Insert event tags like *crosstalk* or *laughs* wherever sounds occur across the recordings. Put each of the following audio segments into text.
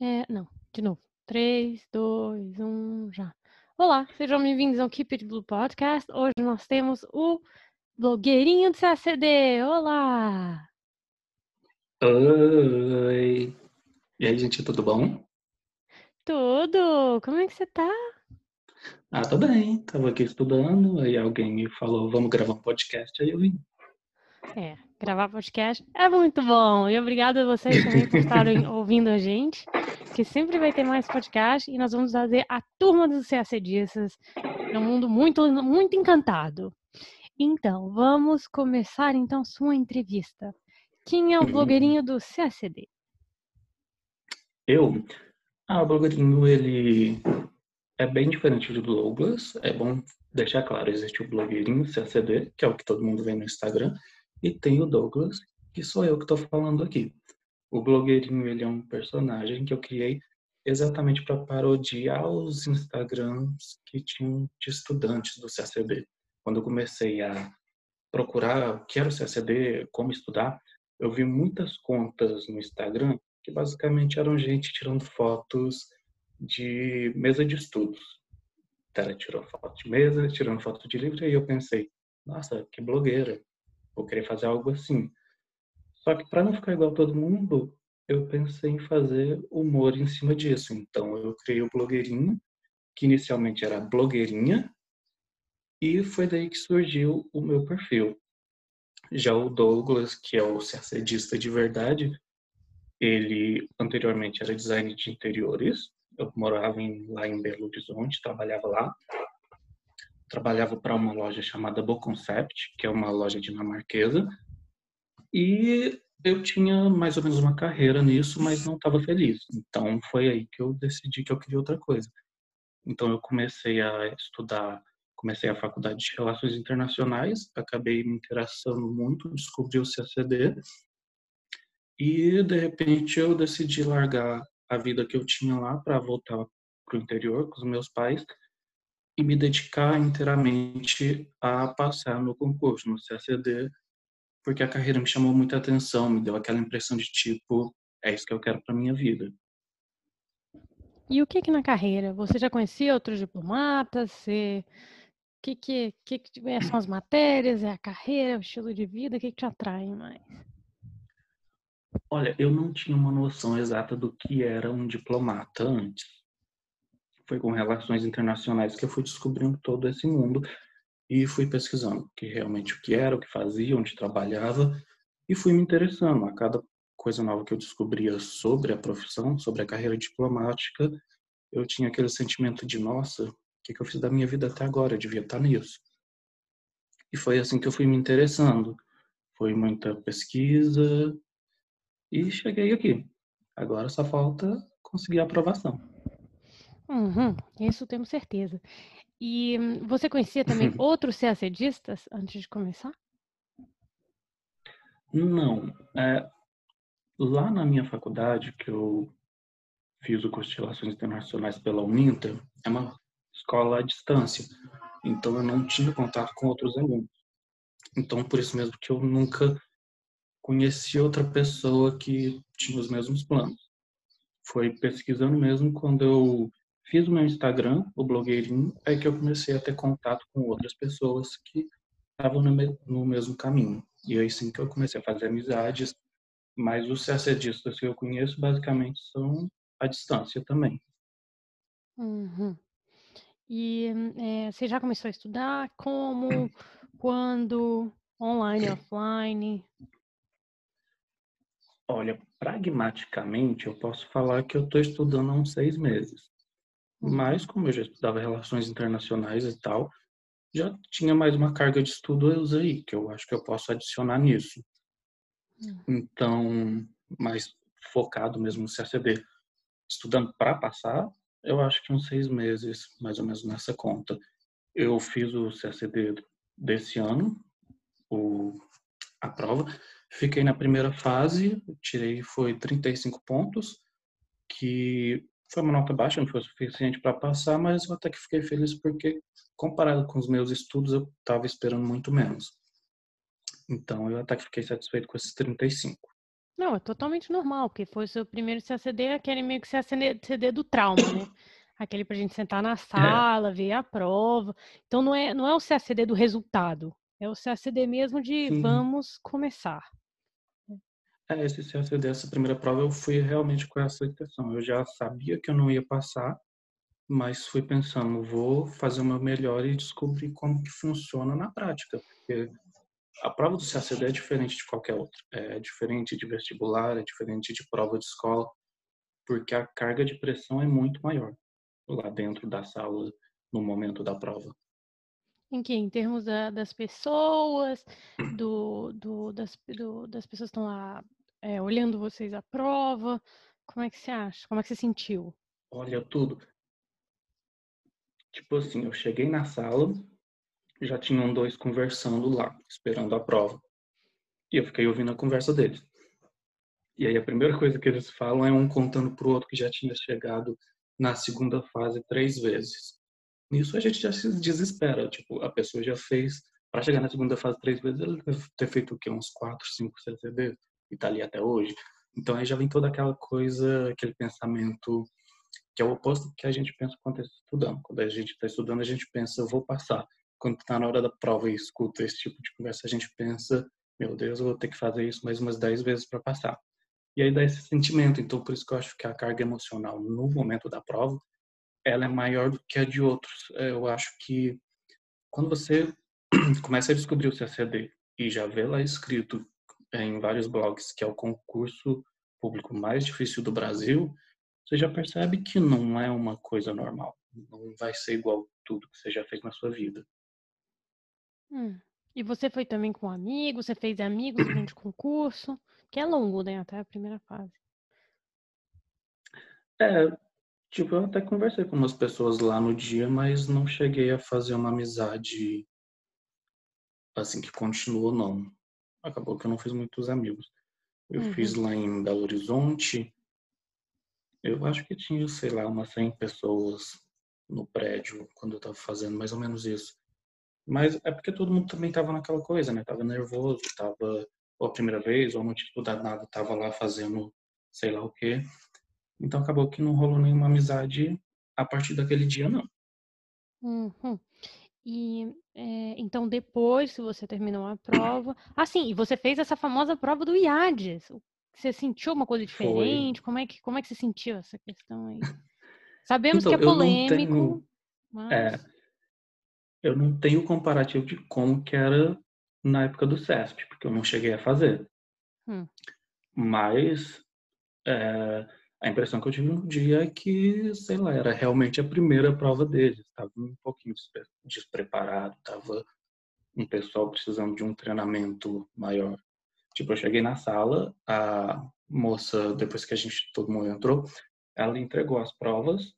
É, não, de novo. 3, 2, 1, já. Olá, sejam bem-vindos ao Keep It Blue Podcast. Hoje nós temos o blogueirinho do CACD. Olá! Oi! E aí, gente, tudo bom? Tudo! Como é que você tá? Ah, tô bem. Tava aqui estudando, aí alguém me falou, vamos gravar um podcast, aí eu vim. É, gravar podcast é muito bom. E obrigado a vocês também por estarem *laughs* ouvindo a gente, que sempre vai ter mais podcast e nós vamos fazer a turma dos CACDistas num mundo muito, muito encantado. Então, vamos começar então sua entrevista. Quem é o blogueirinho do CACD? Eu? Ah, o blogueirinho, ele é bem diferente do Douglas. É bom deixar claro, existe o blogueirinho CACD, que é o que todo mundo vê no Instagram, e tem o Douglas, que sou eu que tô falando aqui. O blogueirinho, ele é um personagem que eu criei exatamente para parodiar os Instagrams que tinham de estudantes do CACD. Quando eu comecei a procurar o que era o CACD, como estudar, eu vi muitas contas no Instagram que basicamente eram gente tirando fotos de mesa de estudos. Ela tirou foto de mesa, tirando foto de livro, e eu pensei, nossa, que blogueira, vou querer fazer algo assim. Só que para não ficar igual todo mundo, eu pensei em fazer humor em cima disso. Então eu criei o blogueirinho, que inicialmente era blogueirinha, e foi daí que surgiu o meu perfil. Já o Douglas, que é o CACDista de verdade, ele anteriormente era designer de interiores. Eu morava em, lá em Belo Horizonte, trabalhava lá. Trabalhava para uma loja chamada Bo Concept, que é uma loja dinamarquesa. E eu tinha mais ou menos uma carreira nisso, mas não estava feliz. Então foi aí que eu decidi que eu queria outra coisa. Então eu comecei a estudar, comecei a faculdade de Relações Internacionais, acabei me interessando muito, descobri o CACD e de repente eu decidi largar a vida que eu tinha lá para voltar para o interior com os meus pais e me dedicar inteiramente a passar no concurso, no CACD, porque a carreira me chamou muita atenção, me deu aquela impressão de tipo, é isso que eu quero para minha vida. E o que que na carreira? Você já conhecia outros diplomatas? Você... O que que, que, que são as matérias? É a carreira? É o estilo de vida? O que que te atrai mais? Olha, eu não tinha uma noção exata do que era um diplomata antes. Foi com relações internacionais que eu fui descobrindo todo esse mundo e fui pesquisando que realmente o que era, o que fazia, onde trabalhava e fui me interessando a cada coisa nova que eu descobria sobre a profissão, sobre a carreira diplomática, eu tinha aquele sentimento de nossa, o que, que eu fiz da minha vida até agora? Eu devia estar nisso. E foi assim que eu fui me interessando. Foi muita pesquisa, e cheguei aqui. Agora só falta conseguir a aprovação. Uhum, isso temos certeza. E hum, você conhecia também *laughs* outros CACDistas antes de começar? Não. É, lá na minha faculdade, que eu fiz o curso de Relações Internacionais pela Uninter, é uma escola à distância. Então eu não tinha contato com outros alunos. Então por isso mesmo que eu nunca conheci outra pessoa que tinha os mesmos planos. Foi pesquisando mesmo quando eu fiz o meu Instagram, o blogueirinho, é que eu comecei a ter contato com outras pessoas que estavam no mesmo caminho. E aí sim que eu comecei a fazer amizades, mas os CACDistas que eu conheço basicamente são à distância também. Uhum. E é, você já começou a estudar? Como? *clears throat* Quando? Online, offline? Olha, pragmaticamente, eu posso falar que eu estou estudando há uns seis meses. Mas, como eu já estudava relações internacionais e tal, já tinha mais uma carga de estudos aí, que eu acho que eu posso adicionar nisso. Então, mais focado mesmo no CACD, estudando para passar, eu acho que uns seis meses, mais ou menos nessa conta. Eu fiz o CACD desse ano, o, a prova, Fiquei na primeira fase, tirei foi 35 pontos, que foi uma nota baixa, não foi suficiente para passar, mas eu até que fiquei feliz porque comparado com os meus estudos eu estava esperando muito menos. Então eu até que fiquei satisfeito com esses 35. Não, é totalmente normal, porque foi o seu primeiro CACD, aquele meio que CACD do trauma, né? Aquele pra gente sentar na é. sala, é. ver a prova. Então não é, não é o CACD do resultado, é o CACD mesmo de Sim. vamos começar. É, esse CACD, essa primeira prova, eu fui realmente com essa intenção. Eu já sabia que eu não ia passar, mas fui pensando, vou fazer o meu melhor e descobrir como que funciona na prática, porque a prova do CACD é diferente de qualquer outra. É diferente de vestibular, é diferente de prova de escola, porque a carga de pressão é muito maior lá dentro da sala no momento da prova. Em que? Em termos da, das pessoas, do, do, das, do, das pessoas que estão lá é, olhando vocês a prova, como é que você acha? Como é que você sentiu? Olha, tudo. Tipo assim, eu cheguei na sala, já tinham dois conversando lá, esperando a prova. E eu fiquei ouvindo a conversa deles. E aí a primeira coisa que eles falam é um contando pro outro que já tinha chegado na segunda fase três vezes. Nisso a gente já se desespera, tipo, a pessoa já fez, para chegar na segunda fase três vezes, ela deve ter feito o quê? Uns quatro, cinco CCD e tá ali até hoje. Então aí já vem toda aquela coisa, aquele pensamento que é o oposto do que a gente pensa quando está estudando. Quando a gente está estudando, a gente pensa, eu vou passar. Quando está na hora da prova e escuta esse tipo de conversa, a gente pensa, meu Deus, eu vou ter que fazer isso mais umas dez vezes para passar. E aí dá esse sentimento. Então, por isso que eu acho que a carga emocional no momento da prova, ela é maior do que a de outros. É, eu acho que quando você *clears throat* começa a descobrir o CACD e já vê lá escrito em vários blogs que é o concurso público mais difícil do Brasil, você já percebe que não é uma coisa normal. Não vai ser igual tudo que você já fez na sua vida. Hum. E você foi também com amigos? Você fez amigos *clears throat* durante o concurso? Que é longo, né? Até a primeira fase. É, tipo, eu até conversei com umas pessoas lá no dia, mas não cheguei a fazer uma amizade assim que continuou, não. Acabou que eu não fiz muitos amigos. Eu uhum. fiz lá em Belo Horizonte. Eu acho que tinha, sei lá, umas 100 pessoas no prédio quando eu tava fazendo mais ou menos isso. Mas é porque todo mundo também tava naquela coisa, né? Tava nervoso, tava ou a primeira vez, ou não tinha estudado nada, tava lá fazendo sei lá o quê. Então acabou que não rolou nenhuma amizade a partir daquele dia, não. Uhum. E é, então depois que você terminou a prova, ah sim, e você fez essa famosa prova do IADES. Você sentiu uma coisa diferente? Como é que como é que você sentiu essa questão aí? *laughs* Sabemos então, que é polêmico, tenho, mas... é, eu não tenho comparativo de como que era na época do CESP, porque eu não cheguei a fazer. Hum. Mas é, a impressão que eu tive no dia é que, sei lá, era realmente a primeira prova deles. Estava um pouquinho despreparado, estava um pessoal precisando de um treinamento maior. Tipo, eu cheguei na sala, a moça, depois que a gente, todo mundo entrou, ela entregou as provas.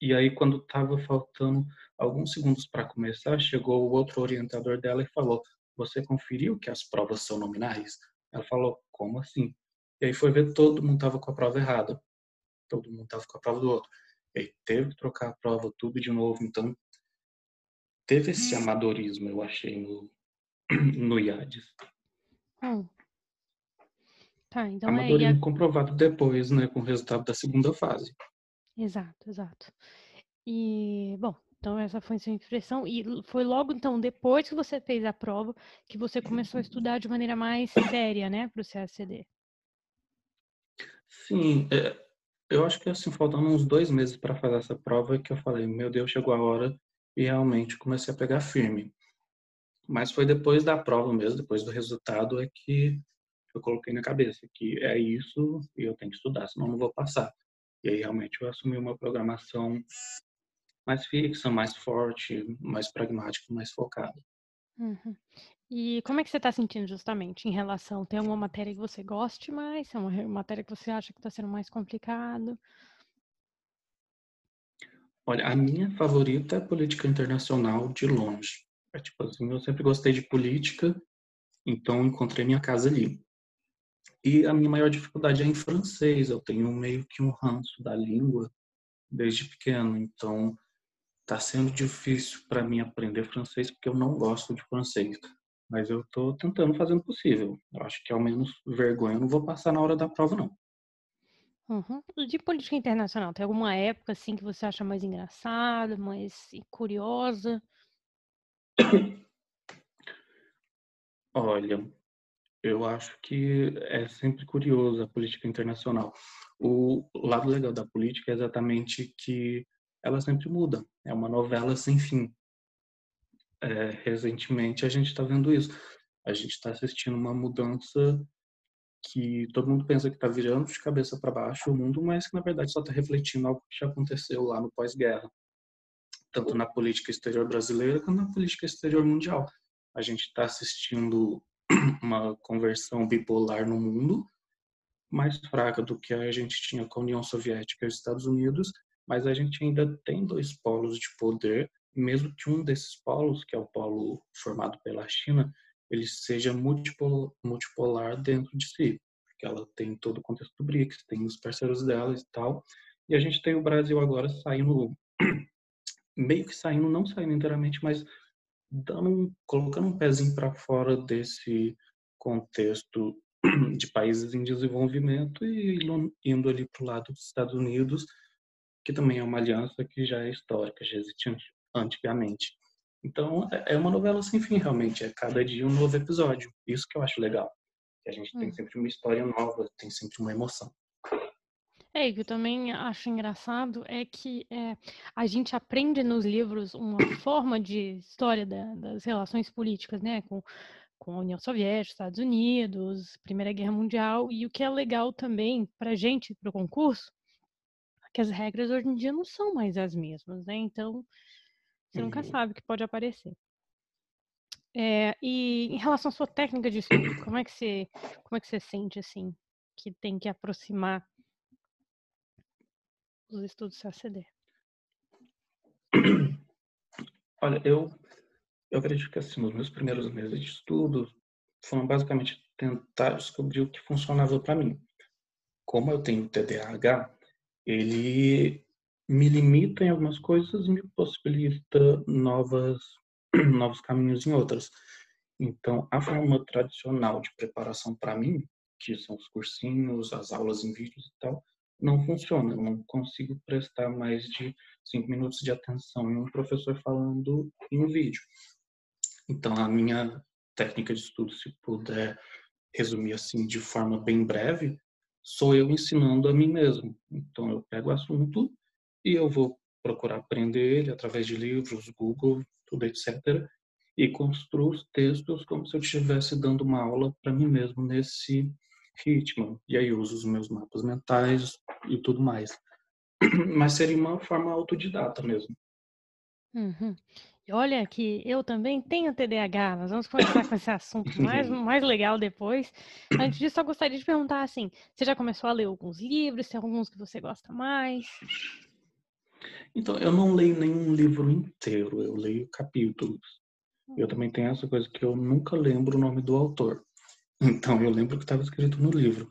E aí, quando estava faltando alguns segundos para começar, chegou o outro orientador dela e falou: Você conferiu que as provas são nominais? Ela falou: Como assim? E aí foi ver, todo mundo estava com a prova errada. Todo mundo estava com a prova do outro. E aí teve que trocar a prova tudo de novo. Então, teve esse amadorismo, eu achei, no, *clears throat* no IADES. Hum. Tá, então amadorismo é... comprovado depois, né, com o resultado da segunda fase. Exato, exato. E, bom, então essa foi a sua impressão. E foi logo, então, depois que você fez a prova, que você começou a estudar de maneira mais séria, né, para o CACD. Sim, é, eu acho que assim, faltando uns dois meses para fazer essa prova, que eu falei, meu Deus, chegou a hora e realmente comecei a pegar firme. Mas foi depois da prova mesmo, depois do resultado, é que eu coloquei na cabeça que é isso e eu tenho que estudar, senão não vou passar. E aí realmente eu assumi uma programação mais fixa, mais forte, mais pragmática, mais focada. Uhum. E como é que você está sentindo justamente em relação? Tem alguma matéria que você goste mais? É uma matéria que você acha que está sendo mais complicado? Olha, a minha favorita é política internacional de longe. É tipo assim, eu sempre gostei de política, então encontrei minha casa ali. E a minha maior dificuldade é em francês. Eu tenho meio que um ranço da língua desde pequeno, então está sendo difícil para mim aprender francês porque eu não gosto de francês. Mas eu estou tentando fazer o possível. Eu acho que ao menos vergonha eu não vou passar na hora da prova, não. Uhum. De política internacional, tem alguma época assim que você acha mais engraçada, mais curiosa? Olha, eu acho que é sempre curioso a política internacional. O lado legal da política é exatamente que ela sempre muda. É uma novela sem fim. É, recentemente a gente está vendo isso. A gente está assistindo uma mudança que todo mundo pensa que está virando de cabeça para baixo o mundo, mas que na verdade só está refletindo algo que já aconteceu lá no pós-guerra, tanto na política exterior brasileira quanto na política exterior mundial. A gente está assistindo *clears throat* uma conversão bipolar no mundo, mais fraca do que a gente tinha com a União Soviética e os Estados Unidos, mas a gente ainda tem dois polos de poder, mesmo que um desses polos, que é o polo formado pela China, ele seja multipolar, multipolar dentro de si, porque ela tem todo o contexto do BRICS, tem os parceiros dela e tal, e a gente tem o Brasil agora saindo, *clears throat* meio que saindo, não saindo inteiramente, mas dando, colocando um pezinho para fora desse contexto *clears throat* de países em desenvolvimento e indo ali para o lado dos Estados Unidos, que também é uma aliança que já é histórica, já existia antigamente. Então, é, é uma novela sem fim, realmente. É cada dia um novo episódio. Isso que eu acho legal. Que a gente hum. tem sempre uma história nova, tem sempre uma emoção. É, e que eu também acho engraçado é que é, a gente aprende nos livros uma forma de história da, das relações políticas, né, com, com a União Soviética, Estados Unidos, Primeira Guerra Mundial, e o que é legal também para a gente, para o concurso, é que as regras hoje em dia não são mais as mesmas, né, então você uhum. nunca sabe o que pode aparecer. É, e em relação à sua técnica de estudo, como é que você, como é que você sente assim que tem que aproximar os estudos CACD? Olha, eu eu acredito que assim, os meus primeiros meses de estudo foram basicamente tentar descobrir o que funcionava para mim. Como eu tenho TDAH, ele me limita em algumas coisas e me possibilita novas, *clears throat* novos caminhos em outras. Então, a forma tradicional de preparação para mim, que são os cursinhos, as aulas em vídeos e tal, não funciona. Eu não consigo prestar mais de cinco minutos de atenção em um professor falando em um vídeo. Então, a minha técnica de estudo, se puder resumir assim de forma bem breve, sou eu ensinando a mim mesmo. Então, eu pego o assunto e eu vou procurar aprender ele através de livros, Google, tudo etc. E construo os textos como se eu estivesse dando uma aula para mim mesmo nesse ritmo. E aí uso os meus mapas mentais e tudo mais. *clears throat* Mas seria uma forma autodidata mesmo. Uhum. Olha que eu também tenho TDAH, nós vamos conversar com esse assunto mais, *laughs* mais legal depois. Antes disso, só gostaria de perguntar assim: você já começou a ler alguns livros? Tem alguns que você gosta mais? Então, eu não leio nenhum livro inteiro, eu leio capítulos. Eu também tenho essa coisa que eu nunca lembro o nome do autor. *laughs* Então, eu lembro que estava escrito no livro.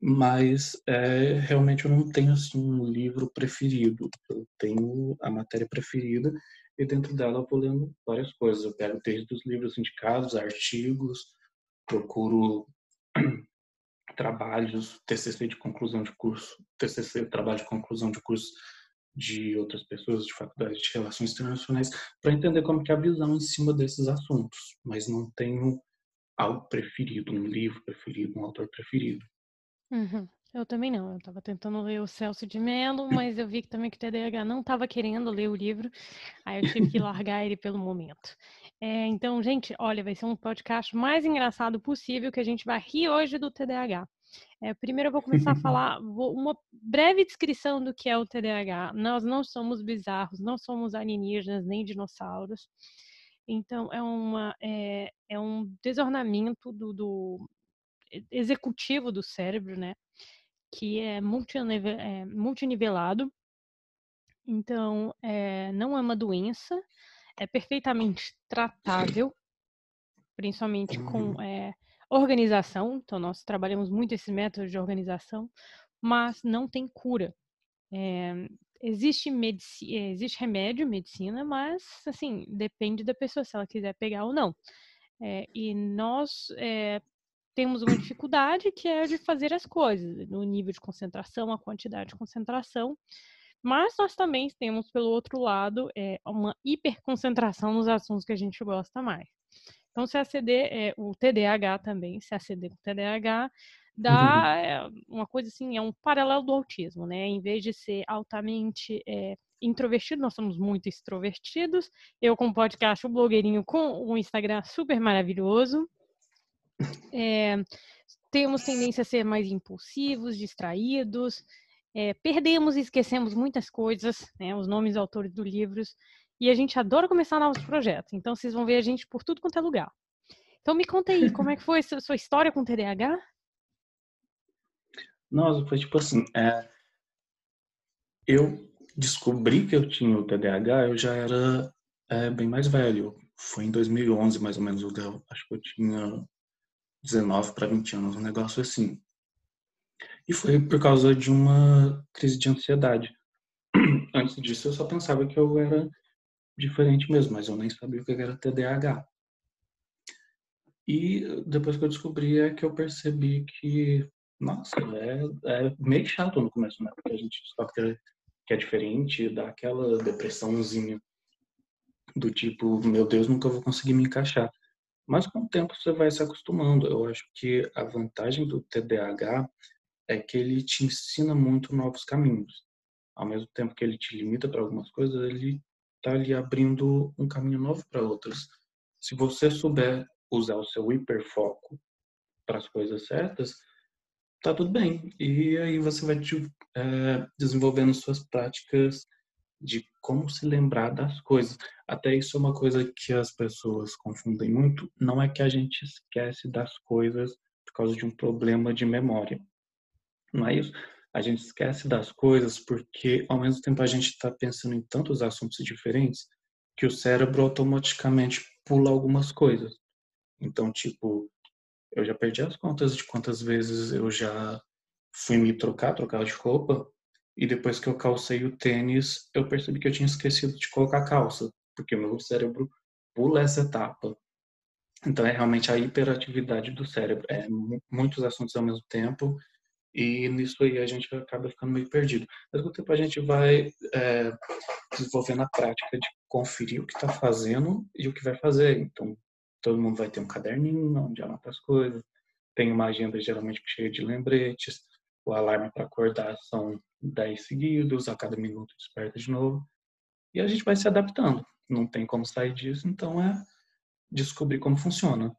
Mas, é, realmente, eu não tenho, assim, um livro preferido. Eu tenho a matéria preferida e dentro dela eu vou lendo várias coisas. Eu pego desde os livros indicados, artigos, procuro *clears throat* trabalhos, TCC de conclusão de curso, TCC, trabalho de conclusão de curso de outras pessoas de faculdade de relações internacionais para entender como que é a visão em cima desses assuntos, mas não tenho algo preferido, um livro preferido, um autor preferido. Uhum. Eu também não. Eu estava tentando ler o Celso de Mello, *laughs* mas eu vi que também que o TDAH não estava querendo ler o livro, aí eu tive que largar ele pelo momento. É, então, gente, olha, vai ser um podcast mais engraçado possível que a gente vai rir hoje do TDAH. É, primeiro eu vou começar a *laughs* falar vou, uma breve descrição do que é o TDAH. Nós não somos bizarros, não somos alienígenas nem dinossauros. Então é, uma, é, é um desornamento do, do, executivo do cérebro, né? Que é, multinivel, é multinivelado. Então é, não é uma doença, é perfeitamente tratável, principalmente com uhum. é, organização, então nós trabalhamos muito esses métodos de organização, mas não tem cura. É, existe, medici existe remédio, medicina, mas assim, depende da pessoa se ela quiser pegar ou não. É, e nós é, temos uma dificuldade que é de fazer as coisas, no nível de concentração, a quantidade de concentração. Mas nós também temos, pelo outro lado, é, uma hiperconcentração nos assuntos que a gente gosta mais. Então, se aceder, é, o TDAH também, se aceder com TDAH, dá é, uma coisa assim, é um paralelo do autismo, né? Em vez de ser altamente é, introvertido, nós somos muito extrovertidos. Eu com podcast, o blogueirinho com um Instagram super maravilhoso. É, temos tendência a ser mais impulsivos, distraídos, é, perdemos e esquecemos muitas coisas, né, os nomes e autores dos livros, e a gente adora começar novos projetos. Então, vocês vão ver a gente por tudo quanto é lugar. Então, me conta aí, como é que foi a sua história com TDAH? Nossa, foi tipo assim, é, eu descobri que eu tinha o TDAH, eu já era é, bem mais velho. Foi em 2011, mais ou menos, eu acho que eu tinha 19 para 20 anos, um negócio assim. E foi por causa de uma crise de ansiedade. *clears throat* Antes disso, eu só pensava que eu era diferente mesmo, mas eu nem sabia o que era TDAH. E depois que eu descobri é que eu percebi que, nossa, é, é meio chato no começo, né? Porque a gente descobre que é diferente, dá aquela depressãozinha do tipo, meu Deus, nunca vou conseguir me encaixar. Mas com o tempo você vai se acostumando. Eu acho que a vantagem do TDAH é que ele te ensina muito novos caminhos. Ao mesmo tempo que ele te limita para algumas coisas, ele está ali abrindo um caminho novo para outras. Se você souber usar o seu hiperfoco para as coisas certas, tá tudo bem. E aí você vai é, desenvolvendo suas práticas de como se lembrar das coisas. Até isso é uma coisa que as pessoas confundem muito. Não é que a gente esquece das coisas por causa de um problema de memória. Isso? A gente esquece das coisas porque, ao mesmo tempo, a gente está pensando em tantos assuntos diferentes que o cérebro automaticamente pula algumas coisas. Então, tipo, eu já perdi as contas de quantas vezes eu já fui me trocar, trocar de roupa, e depois que eu calcei o tênis, eu percebi que eu tinha esquecido de colocar calça, porque meu cérebro pula essa etapa. Então é realmente a hiperatividade do cérebro, é muitos assuntos ao mesmo tempo e nisso aí a gente acaba ficando meio perdido. Ao mesmo tempo a gente vai é, desenvolvendo a prática de conferir o que está fazendo e o que vai fazer. Então todo mundo vai ter um caderninho onde anota as coisas, tem uma agenda geralmente cheia de lembretes, o alarme para acordar são 10 seguidos, a cada minuto desperta de novo. E a gente vai se adaptando. Não tem como sair disso, então é descobrir como funciona.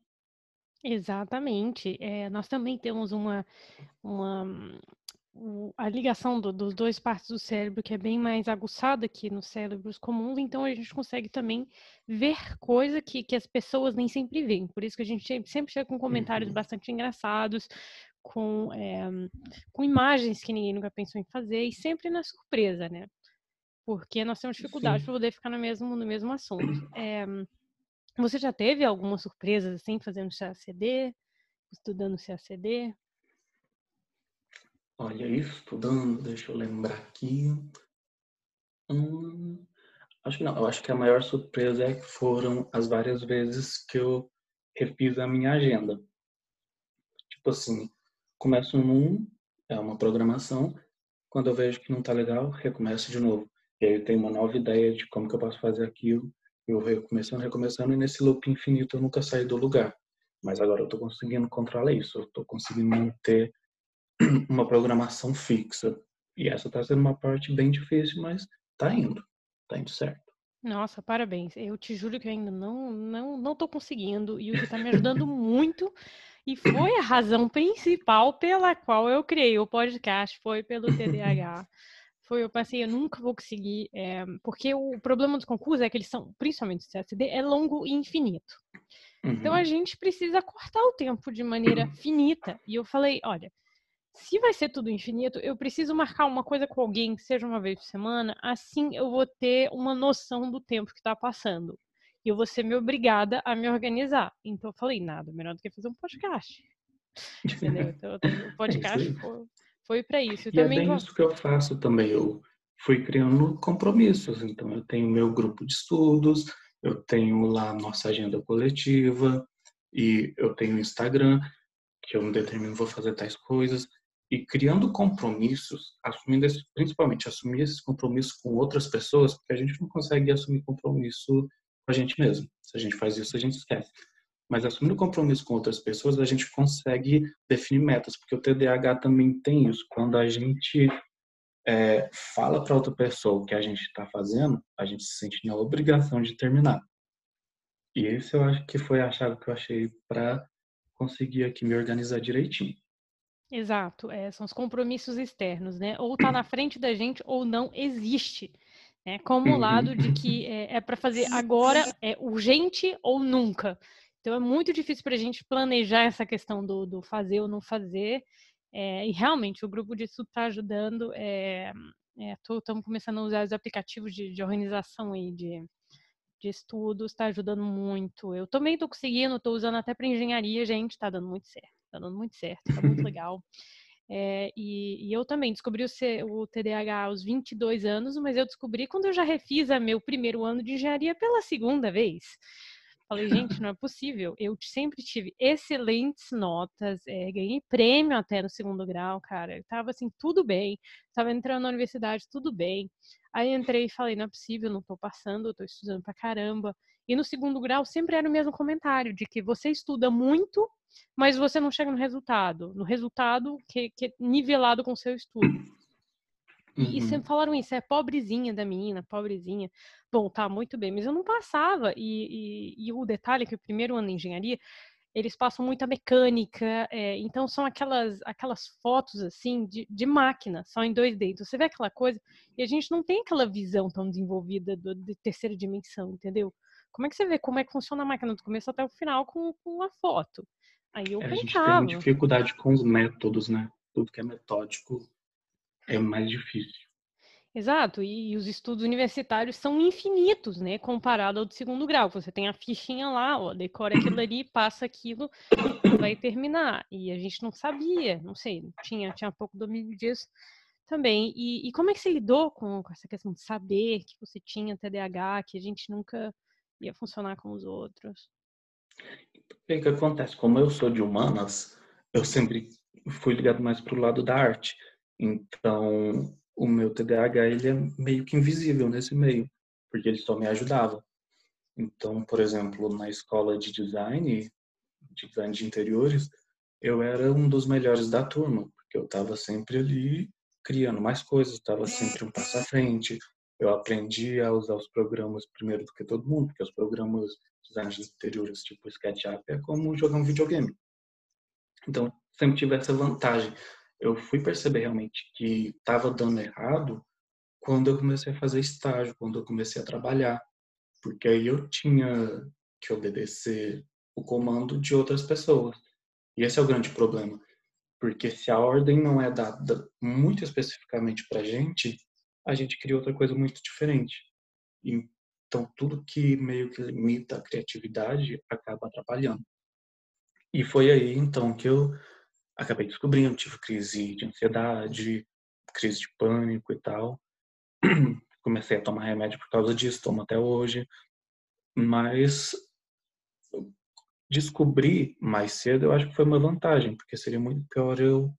Exatamente. É, nós também temos uma, uma a ligação do, dos dois partes do cérebro que é bem mais aguçada que nos cérebros comuns, então a gente consegue também ver coisa que, que as pessoas nem sempre veem. Por isso que a gente sempre chega com comentários uhum. bastante engraçados, com, é, com imagens que ninguém nunca pensou em fazer e sempre na surpresa, né? Porque nós temos dificuldade para poder ficar no mesmo, no mesmo assunto. É, você já teve alguma surpresa assim, fazendo CACD, estudando CACD? Olha, estudando, deixa eu lembrar aqui. Hum, acho que não, eu acho que a maior surpresa é que foram as várias vezes que eu refiz a minha agenda. Tipo assim, começo num, é uma programação, quando eu vejo que não tá legal, recomeço de novo. E aí eu tenho uma nova ideia de como que eu posso fazer aquilo eu recomeçando, recomeçando, e nesse loop infinito eu nunca saí do lugar. Mas agora eu estou conseguindo controlar isso, eu estou conseguindo manter *clears throat* uma programação fixa. E essa está sendo uma parte bem difícil, mas está indo, está indo certo. Nossa, parabéns. Eu te juro que eu ainda não não não tô conseguindo e o que está me ajudando *laughs* muito e foi a razão principal pela qual eu criei o podcast, foi pelo TDAH *laughs* foi, eu pensei, eu nunca vou conseguir, é, porque o problema dos concursos é que eles são, principalmente o CSD, é longo e infinito. Uhum. Então a uhum. gente precisa cortar o tempo de maneira *clears throat* finita. E eu falei, olha, se vai ser tudo infinito, eu preciso marcar uma coisa com alguém, que seja uma vez por semana, assim eu vou ter uma noção do tempo que está passando. E eu vou ser me obrigada a me organizar. Então eu falei, nada melhor do que fazer um podcast. *laughs* Entendeu? Então, o é podcast foi, foi para isso. Eu e é bem isso que eu faço também. Eu fui criando compromissos. Então, eu tenho meu grupo de estudos, eu tenho lá a nossa agenda coletiva, e eu tenho Instagram que eu me determino vou fazer tais coisas e criando compromissos, assumindo esse, principalmente assumir esses compromissos com outras pessoas, porque a gente não consegue assumir compromisso com a gente mesmo. Se a gente faz isso, a gente esquece. Mas assumindo compromisso com outras pessoas, a gente consegue definir metas, porque o TDAH também tem isso. Quando a gente é, fala para outra pessoa o que a gente está fazendo, a gente se sente na obrigação de terminar. E esse eu acho que foi a chave que eu achei para conseguir aqui me organizar direitinho. Exato, é, são os compromissos externos, né? Ou tá na frente da gente ou não existe. Né? Como o uhum. lado de que é, é para fazer agora, é urgente ou nunca. Então é muito difícil para a gente planejar essa questão do, do fazer ou não fazer. É, e realmente o grupo de estudo está ajudando. Estamos é, começando a usar os aplicativos de, de organização aí, de, de estudos, está ajudando muito. Eu também estou conseguindo, estou usando até para engenharia, gente, está dando muito certo. Está dando muito certo, está muito *laughs* legal. É, e, e, eu também descobri o, C, o, TDAH aos 22 anos, mas eu descobri quando eu já refiz meu primeiro ano de engenharia pela segunda vez. Falei, gente, não é possível. Eu sempre tive excelentes notas, é, ganhei prêmio até no segundo grau, cara. Eu tava assim, tudo bem. Tava entrando na universidade, tudo bem. Aí entrei e falei, não é possível, não tô passando, eu tô estudando pra caramba. E no segundo grau sempre era o mesmo comentário, de que você estuda muito, mas você não chega no resultado. No resultado que, que é nivelado com o seu estudo. E, uhum. e sempre falaram isso, é pobrezinha da menina, pobrezinha. Bom, tá, muito bem, mas eu não passava. E, e, e o detalhe é que o primeiro ano de engenharia, eles passam muita mecânica, é, então são aquelas, aquelas fotos assim de, de máquina, só em 2D. Então você vê aquela coisa e a gente não tem aquela visão tão desenvolvida do, de terceira dimensão, entendeu? Como é que você vê como é que funciona a máquina do começo até o final com, com a foto? Aí eu é, pensava. A gente tem dificuldade com os métodos, né? Tudo que é metódico é mais difícil. Exato, e, os estudos universitários são infinitos, né, comparado ao do segundo grau. Você tem a fichinha lá, ó, decora aquilo ali, passa aquilo, vai terminar. E a gente não sabia, não sei, tinha, tinha pouco domínio disso também. E, e como é que você lidou com, com, essa questão de saber que você tinha TDAH, que a gente nunca ia funcionar com os outros? O que acontece? Como eu sou de humanas, eu sempre fui ligado mais para o lado da arte. Então, o meu TDAH ele é meio que invisível nesse meio, porque ele só me ajudava. Então, por exemplo, na escola de design, de design de interiores, eu era um dos melhores da turma, porque eu estava sempre ali criando mais coisas, estava sempre um passo à frente. Eu aprendi a usar os programas primeiro do que todo mundo, porque os programas de design de interiores, tipo SketchUp, é como jogar um videogame. Então, sempre tive essa vantagem eu fui perceber realmente que estava dando errado quando eu comecei a fazer estágio, quando eu comecei a trabalhar, porque aí eu tinha que obedecer o comando de outras pessoas. E esse é o grande problema, porque se a ordem não é dada muito especificamente para gente, a gente cria outra coisa muito diferente. Então tudo que meio que limita a criatividade acaba atrapalhando. E foi aí então que eu acabei descobrindo, tive crise de ansiedade, crise de pânico e tal. *clears throat* Comecei a tomar remédio por causa disso, tomo até hoje. Mas descobrir mais cedo eu acho que foi uma vantagem, porque seria muito pior eu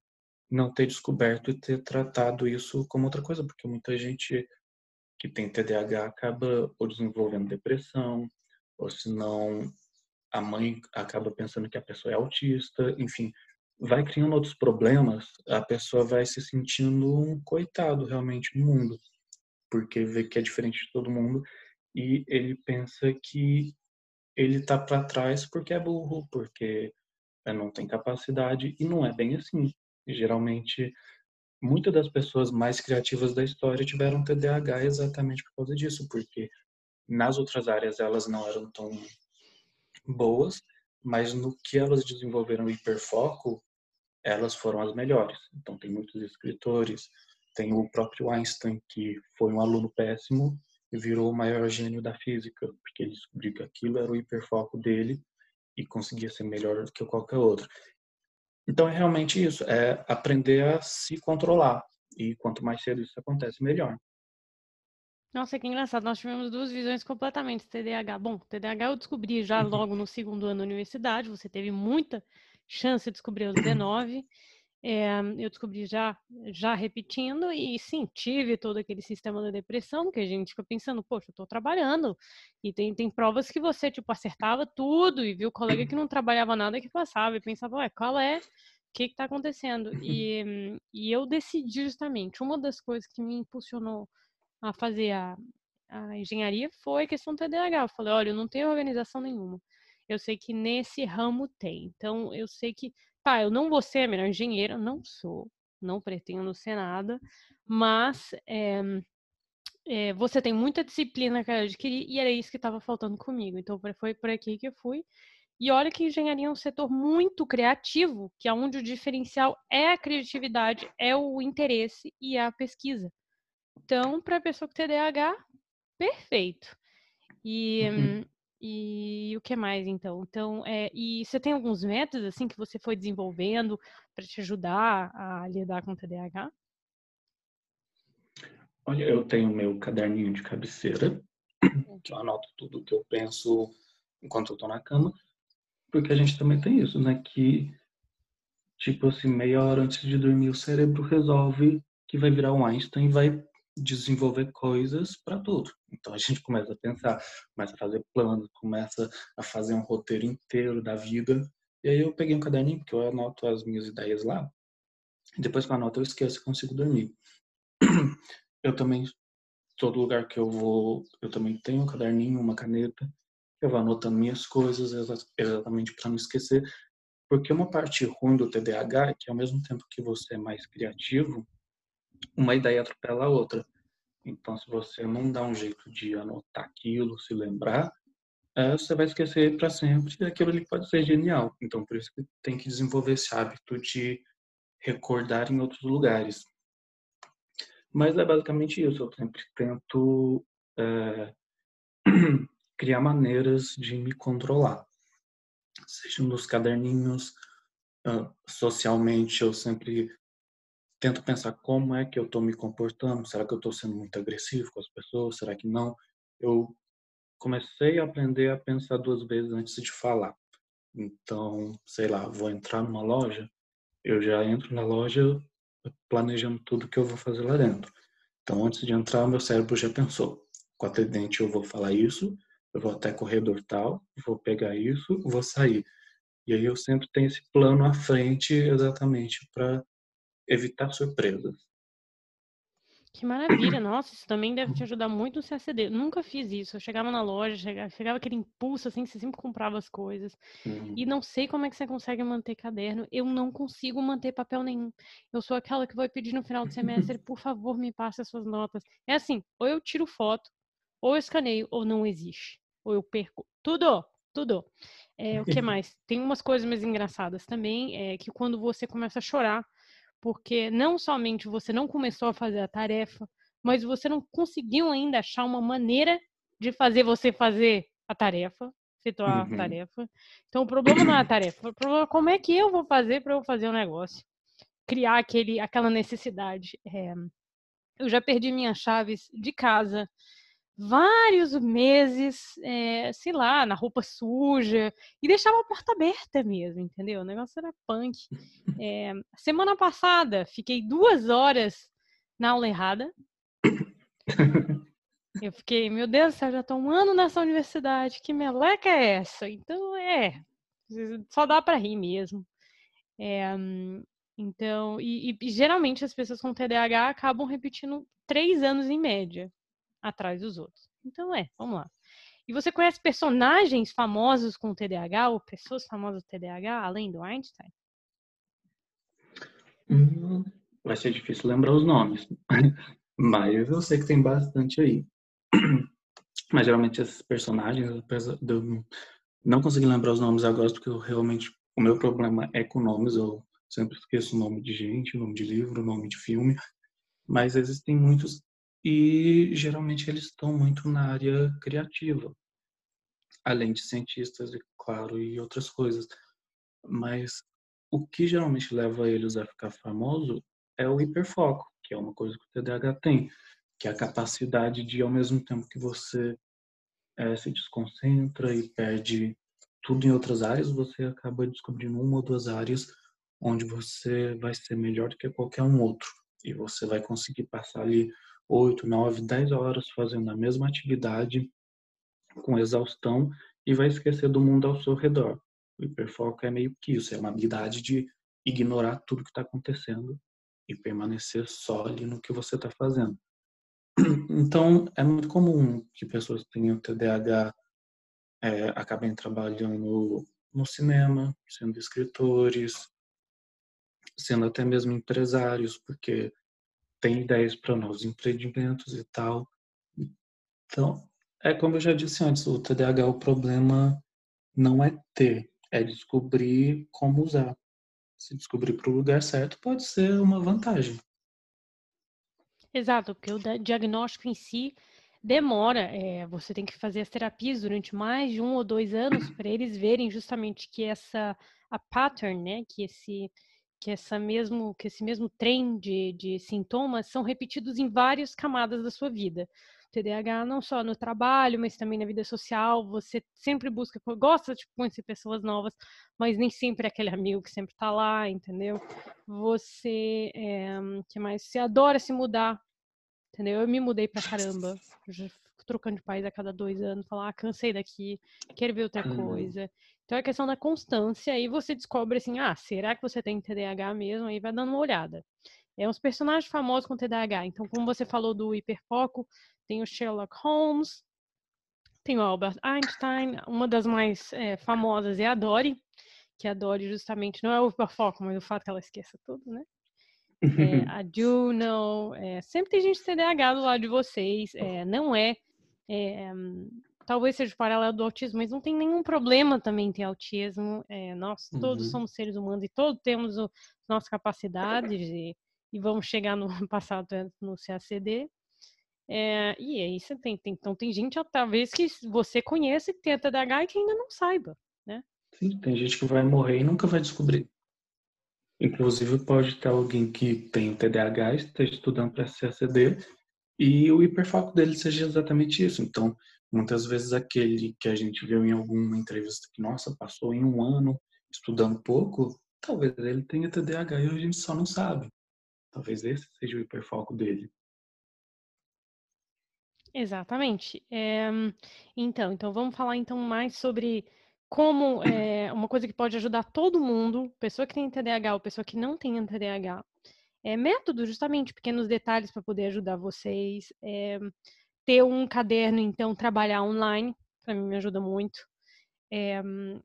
não ter descoberto e ter tratado isso como outra coisa, porque muita gente que tem TDAH acaba ou desenvolvendo depressão, ou se não a mãe acaba pensando que a pessoa é autista, enfim, vai criando outros problemas, a pessoa vai se sentindo um coitado realmente no mundo, porque vê que é diferente de todo mundo e ele pensa que ele tá para trás porque é burro, porque não tem capacidade e não é bem assim. Geralmente, muitas das pessoas mais criativas da história tiveram TDAH exatamente por causa disso, porque nas outras áreas elas não eram tão boas, mas no que elas desenvolveram hiperfoco, elas foram as melhores. Então, tem muitos escritores, tem o próprio Einstein, que foi um aluno péssimo e virou o maior gênio da física, porque ele descobriu que aquilo era o hiperfoco dele e conseguia ser melhor do que qualquer outro. Então, é realmente isso, é aprender a se controlar. E quanto mais cedo isso acontece, melhor. Nossa, que engraçado. Nós tivemos duas visões completamente TDAH. Bom, TDAH eu descobri já Uhum. logo no segundo ano da universidade. Você teve muita chance de descobrir aos 19. É, eu descobri já, já repetindo, e sim, tive todo aquele sistema da depressão, que a gente fica pensando, poxa, eu tô trabalhando, e tem, tem provas que você, tipo, acertava tudo, e viu o colega que não trabalhava nada que passava, e pensava, ué, qual é? O que que tá acontecendo? E, e eu decidi justamente, uma das coisas que me impulsionou a fazer a, a engenharia foi a questão do TDAH. Eu falei, olha, eu não tenho organização nenhuma. Eu sei que nesse ramo tem. Então, eu sei que, tá, eu não vou ser a melhor engenheira, não sou, não pretendo ser nada, mas é, é, você tem muita disciplina que eu adquiri e era isso que estava faltando comigo. Então, foi por aqui que eu fui. E olha que engenharia é um setor muito criativo, que é onde o diferencial é a criatividade, é o interesse e a pesquisa. Então, para pessoa com TDAH, perfeito. E, Uhum. E o que mais, então? Então, é, e você tem alguns métodos, assim, que você foi desenvolvendo para te ajudar a lidar com o TDAH? Olha, eu tenho meu caderninho de cabeceira, que eu anoto tudo que eu penso enquanto eu tô na cama, porque a gente também tem isso, né? Que, tipo assim, meia hora antes de dormir, o cérebro resolve que vai virar um Einstein e vai desenvolver coisas para tudo. Então a gente começa a pensar, começa a fazer planos, começa a fazer um roteiro inteiro da vida. E aí eu peguei um caderninho, porque eu anoto as minhas ideias lá. E depois que eu anoto, eu esqueço e consigo dormir. *clears throat* Eu também, todo lugar que eu vou, eu também tenho um caderninho, uma caneta. Eu vou anotando minhas coisas exatamente para não esquecer. Porque uma parte ruim do TDAH é que ao mesmo tempo que você é mais criativo, uma ideia atropela a outra. Então, se você não dá um jeito de anotar aquilo, se lembrar, é, você vai esquecer para sempre aquilo ali pode ser genial. Então, por isso que tem que desenvolver esse hábito de recordar em outros lugares. Mas é basicamente isso. Eu sempre tento é, *clears throat* criar maneiras de me controlar. Seja nos caderninhos, socialmente, eu sempre tento pensar como é que eu estou me comportando. Será que eu estou sendo muito agressivo com as pessoas? Será que não? Eu comecei a aprender a pensar duas vezes antes de falar. Então, sei lá, vou entrar numa loja, eu já entro na loja planejando tudo que eu vou fazer lá dentro. Então, antes de entrar, meu cérebro já pensou: com atendente eu vou falar isso, eu vou até corredor tal, vou pegar isso, vou sair. E aí eu sempre tenho esse plano à frente exatamente para evitar surpresas. Que maravilha, *clears throat* nossa, isso também deve te ajudar muito no CACD. Nunca fiz isso. Eu chegava na loja, chegava, chegava aquele impulso assim, você sempre comprava as coisas. Uhum. E não sei como é que você consegue manter caderno. Eu não consigo manter papel nenhum. Eu sou aquela que vai pedir no final do semestre, por favor, me passe as suas notas. É assim, ou eu tiro foto, ou eu escaneio, ou não existe. Ou eu perco. Tudo, tudo. É, o que *laughs* mais? Tem umas coisas mais engraçadas também, é que quando você começa a chorar, porque não somente você não começou a fazer a tarefa, mas você não conseguiu ainda achar uma maneira de fazer você fazer a tarefa, efetuar Uhum. a tarefa. Então o problema não é a tarefa, o problema é como é que eu vou fazer para eu fazer o negócio, criar aquele, aquela necessidade. É, eu já perdi minhas chaves de casa vários meses, é, sei lá, na roupa suja e deixava a porta aberta mesmo, entendeu? O negócio era punk. É, semana passada, fiquei duas horas na aula errada. Eu fiquei, meu Deus do céu, já estou um ano nessa universidade, que meleca é essa? Então, é, só dá para rir mesmo. É, então, e, e, geralmente as pessoas com TDAH acabam repetindo três anos em média atrás dos outros. Então, é, vamos lá. E você conhece personagens famosos com TDAH ou pessoas famosas com TDAH, além do Einstein? Hum, vai ser difícil lembrar os nomes, *laughs* mas eu sei que tem bastante aí. *clears throat* Mas geralmente esses personagens, eu não conseguir lembrar os nomes agora, porque eu realmente o meu problema é com nomes, eu sempre esqueço o nome de gente, o nome de livro, o nome de filme, mas existem muitos e geralmente eles estão muito na área criativa, além de cientistas, e claro, e outras coisas. Mas o que geralmente leva eles a ficar famoso é o hiperfoco, que é uma coisa que o TDAH tem. que é a capacidade de, ao mesmo tempo que você é, se desconcentra e perde tudo em outras áreas, você acaba descobrindo uma ou duas áreas onde você vai ser melhor do que qualquer um outro. E você vai conseguir passar ali 8, 9, 10 horas fazendo a mesma atividade com exaustão e vai esquecer do mundo ao seu redor. O hiperfoco é meio que isso, é uma habilidade de ignorar tudo que está acontecendo e permanecer só ali no que você está fazendo. *clears throat* Então, é muito comum que pessoas que tenham TDAH é, acabem trabalhando no cinema, sendo escritores, sendo até mesmo empresários, porque tem ideias para novos empreendimentos e tal. Então, é como eu já disse antes, o TDAH, o problema não é ter, é descobrir como usar. Se descobrir para o lugar certo, pode ser uma vantagem. Exato, porque o diagnóstico em si demora. É, você tem que fazer as terapias durante mais de um ou dois anos para eles verem justamente que essa a pattern, né, que esse que essa mesmo que esse mesmo trem de, de sintomas são repetidos em várias camadas da sua vida. TDAH não só no trabalho, mas também na vida social. Você sempre busca, gosta de conhecer pessoas novas, mas nem sempre é aquele *laughs* amigo que sempre está lá, entendeu? Você, é, que mais? Você adora se mudar, entendeu? Eu me mudei pra *laughs* caramba, trocando de país a cada dois anos, falar, ah, cansei daqui, quero ver outra uhum. coisa. Então é questão da constância, e você descobre assim, ah, será que você tem TDAH mesmo? Aí vai dando uma olhada. É uns personagens famosos com TDAH. Então, como você falou do hiperfoco, tem o Sherlock Holmes, tem o Albert Einstein, uma das mais é, famosas é a Dory, que a Dory justamente não é o hiperfoco, mas o fato que ela esqueça tudo, né? É, a *laughs* Juno, é, sempre tem gente TDAH do lado de vocês, é, *laughs* não é, é, talvez seja o paralelo do autismo, mas não tem nenhum problema também ter autismo, é, nós todos uhum. somos seres humanos e todos temos o, nossas capacidades e, e vamos chegar no *laughs* passado no CACD, é, e aí você tem, tem, então tem gente talvez que você conhece que tem TDAH e que ainda não saiba, né? Sim, tem gente que vai morrer e nunca vai descobrir. Inclusive pode ter alguém que tem TDAH e esteja estudando para CACD e o hiperfoco dele seja exatamente isso. Então, muitas vezes aquele que a gente viu em alguma entrevista que, nossa, passou em um ano estudando pouco, talvez ele tenha TDAH e a gente só não sabe. Talvez esse seja o hiperfoco dele. Exatamente. É, então, então vamos falar então mais sobre como é, uma coisa que pode ajudar todo mundo, pessoa que tem TDAH ou pessoa que não tem TDAH, é método, justamente, pequenos detalhes para poder ajudar vocês. É, ter um caderno, então, trabalhar online, para mim me ajuda muito. É,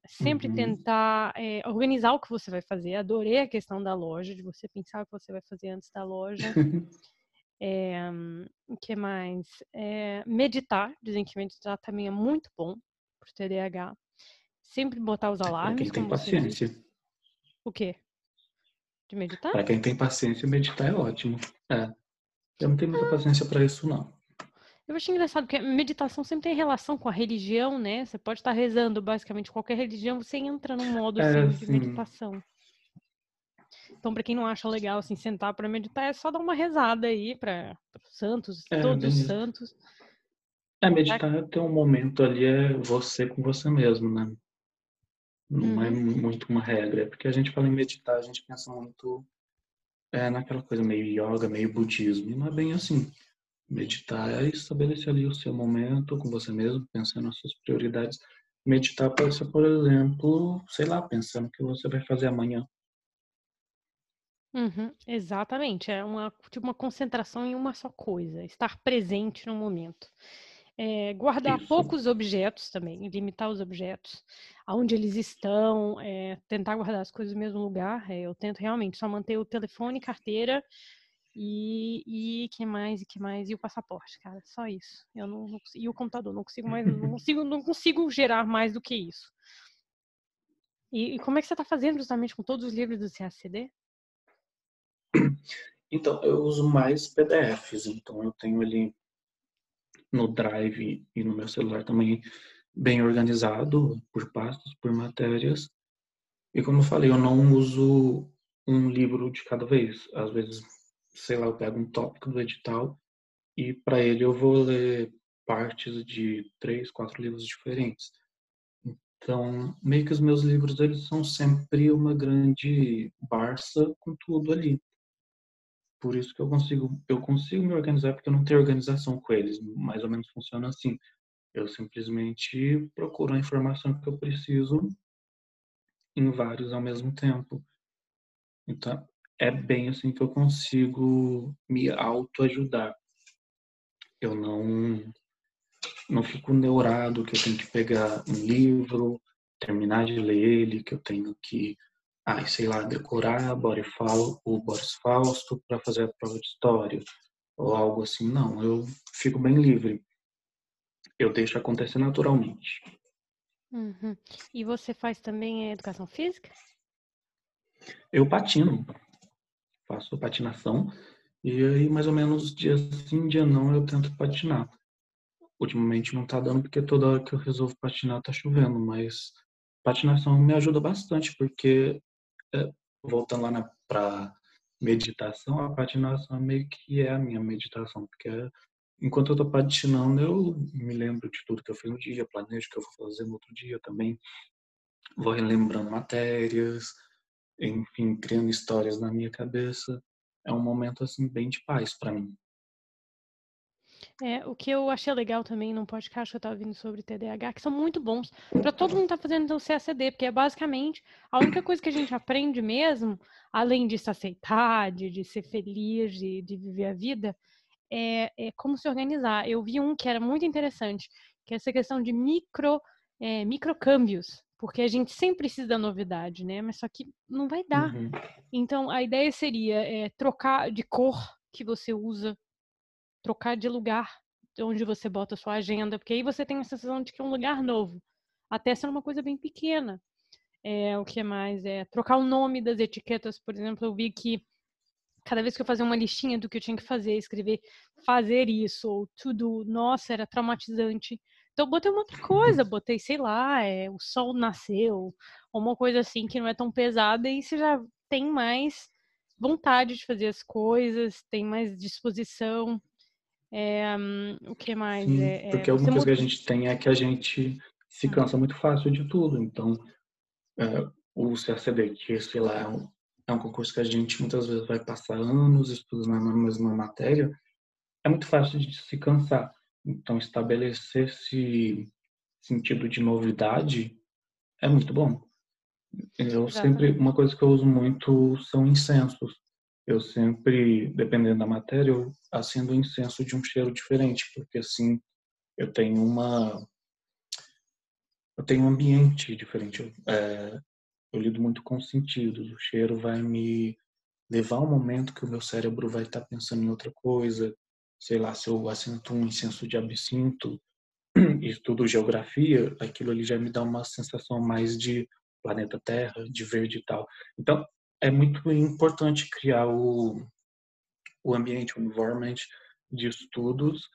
sempre uhum. tentar é, organizar o que você vai fazer. Adorei a questão da loja, de você pensar o que você vai fazer antes da loja. É, *laughs* o que mais? É, meditar, dizem que meditar também é muito bom para o TDAH. Sempre botar os alarmes. Para quem tem paciência. O quê? De meditar? Para quem tem paciência, meditar é ótimo. É. Eu não tenho muita ah. paciência para isso, não. Eu acho engraçado que a meditação sempre tem relação com a religião, né? Você pode estar rezando basicamente qualquer religião, você entra num modo é, assim, de meditação. Então, para quem não acha legal assim sentar para meditar, é só dar uma rezada aí para santos, é, todos os santos. É, meditar é ter um momento ali é você com você mesmo, né? Não é uhum. é muito uma regra, porque a gente fala em meditar, a gente pensa muito é, naquela coisa meio yoga, meio budismo, não é bem assim. Meditar é estabelecer ali o seu momento com você mesmo, pensando nas suas prioridades. Meditar pode ser, por exemplo, sei lá, pensando o que você vai fazer amanhã. Uhum, exatamente, é uma, tipo, uma concentração em uma só coisa, estar presente no momento. É, guardar Isso. poucos objetos também, limitar os objetos, aonde eles estão, é, tentar guardar as coisas no mesmo lugar. É, eu tento realmente só manter o telefone, carteira e, e que mais, e que mais, e o passaporte, cara, só isso. Eu não, não e o computador, não consigo mais, não *laughs* consigo, não consigo gerar mais do que isso. E, e como é que você está fazendo justamente com todos os livros do CACD? Então, eu uso mais PDFs, então eu tenho ali no Drive e no meu celular também bem organizado por pastas, por matérias. E como eu falei, eu não uso um livro de cada vez. Às vezes, sei lá, eu pego um tópico do edital e para ele eu vou ler partes de três, quatro livros diferentes. Então, meio que os meus livros eles são sempre uma grande barça com tudo ali. Por isso que eu consigo, eu consigo me organizar porque eu não tenho organização com eles. Mais ou menos funciona assim. Eu simplesmente procuro a informação que eu preciso em vários ao mesmo tempo. Então, é bem assim que eu consigo me autoajudar. Eu não não fico neurado que eu tenho que pegar um livro, terminar de ler ele, que eu tenho que, ah, sei lá, decorar o Boris Fausto para fazer a prova de história ou algo assim. Não, eu fico bem livre. Eu deixo acontecer naturalmente. Uhum. E você faz também educação física? Eu patino. Faço patinação. E aí, mais ou menos, dia sim, dia não, eu tento patinar. Ultimamente não tá dando porque toda hora que eu resolvo patinar tá chovendo, mas patinação me ajuda bastante porque voltando lá para meditação, a patinação meio que é a minha meditação, porque enquanto eu tô patinando, eu me lembro de tudo que eu fiz no dia, planejo o que eu vou fazer no outro dia também, vou relembrando matérias, enfim, criando histórias na minha cabeça. É um momento assim bem de paz para mim. É, o que eu achei legal também num podcast que eu estava ouvindo sobre TDAH, que são muito bons para todo mundo estar tá fazendo o CACD, porque é basicamente a única coisa que a gente aprende mesmo, além de se aceitar, de, de ser feliz, de, de viver a vida, é, é, como se organizar. Eu vi um que era muito interessante, que é essa questão de micro, é, microcâmbios, porque a gente sempre precisa da novidade, né? Mas só que não vai dar. Uhum. Então, a ideia seria é, trocar de cor que você usa trocar de lugar onde você bota a sua agenda, porque aí você tem a sensação de que é um lugar novo, até sendo uma coisa bem pequena. É, o que mais? É trocar o nome das etiquetas, por exemplo, eu vi que cada vez que eu fazia uma listinha do que eu tinha que fazer, escrever fazer isso ou tudo, nossa, era traumatizante. Então botei uma outra coisa, botei, sei lá, é, o sol nasceu, ou uma coisa assim que não é tão pesada e você já tem mais vontade de fazer as coisas, tem mais disposição. É, o que mais? Sim, é, porque é, alguma coisa que a gente tem é que a gente se hum. cansa muito fácil de tudo. Então, é, o CACD, que sei lá, é um, é um concurso que a gente muitas vezes vai passar anos estudando na mesma matéria, é muito fácil de se cansar. Então, estabelecer esse sentido de novidade é muito bom. Eu sempre, uma coisa que eu uso muito são incensos eu sempre, dependendo da matéria, eu acendo incenso de um cheiro diferente, porque assim eu tenho uma eu tenho um ambiente diferente. Eu, é, eu lido muito com sentidos. O cheiro vai me levar ao momento que o meu cérebro vai estar pensando em outra coisa. Sei lá, se eu assento um incenso de absinto *clears throat* e estudo geografia, aquilo ali já me dá uma sensação mais de planeta Terra, de verde e tal. Então, é muito importante criar o, o ambiente, o environment de estudos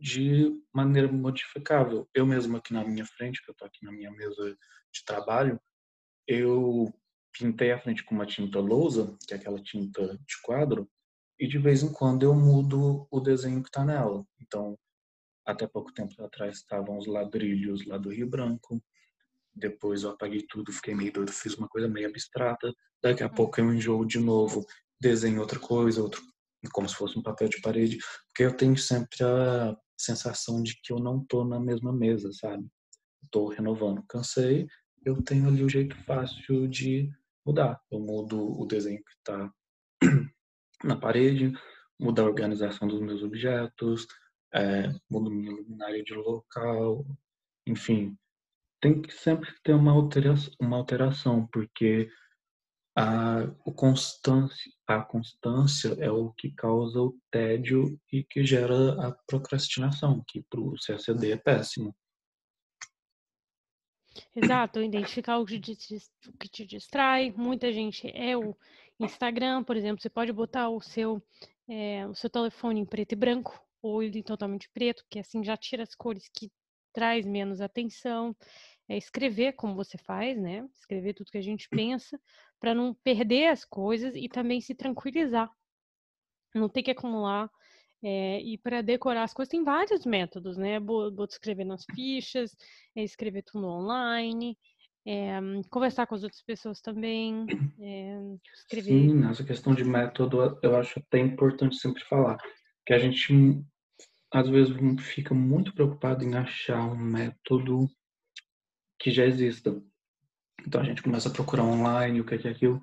de maneira modificável. Eu mesmo aqui na minha frente, que eu estou aqui na minha mesa de trabalho, eu pintei a frente com uma tinta lousa, que é aquela tinta de quadro, e de vez em quando eu mudo o desenho que está nela. Então, até pouco tempo atrás estavam os ladrilhos lá do Rio Branco, depois eu apaguei tudo, fiquei meio doido, fiz uma coisa meio abstrata. Daqui a hum. pouco eu enjoo de novo, desenho outra coisa, outro, como se fosse um papel de parede, porque eu tenho sempre a sensação de que eu não tô na mesma mesa, sabe? Estou renovando. Cansei, eu tenho ali o jeito fácil de mudar. Eu mudo o desenho que está *clears throat* na parede, mudo a organização dos meus objetos, é, mudo minha luminária de local, enfim, tem que sempre ter uma alteração, uma alteração porque a, o constância, a constância é o que causa o tédio e que gera a procrastinação, que para o CACD é péssimo. Exato, identificar o que te, distrai. Muita gente é o Instagram, por exemplo, você pode botar o seu, é, o seu telefone em preto e branco, ou ele totalmente preto, que assim já tira as cores que traz menos atenção é escrever como você faz, né? Escrever tudo que a gente pensa, para não perder as coisas e também se tranquilizar. Não ter que acumular É, e para decorar as coisas tem vários métodos, né? Vou, escrever nas fichas, é, escrever tudo online, é, conversar com as outras pessoas também, é, escrever. Sim, essa questão de método eu acho até importante sempre falar, que a gente às vezes fica muito preocupado em achar um método que já exista. Então a gente começa a procurar online o que é aquilo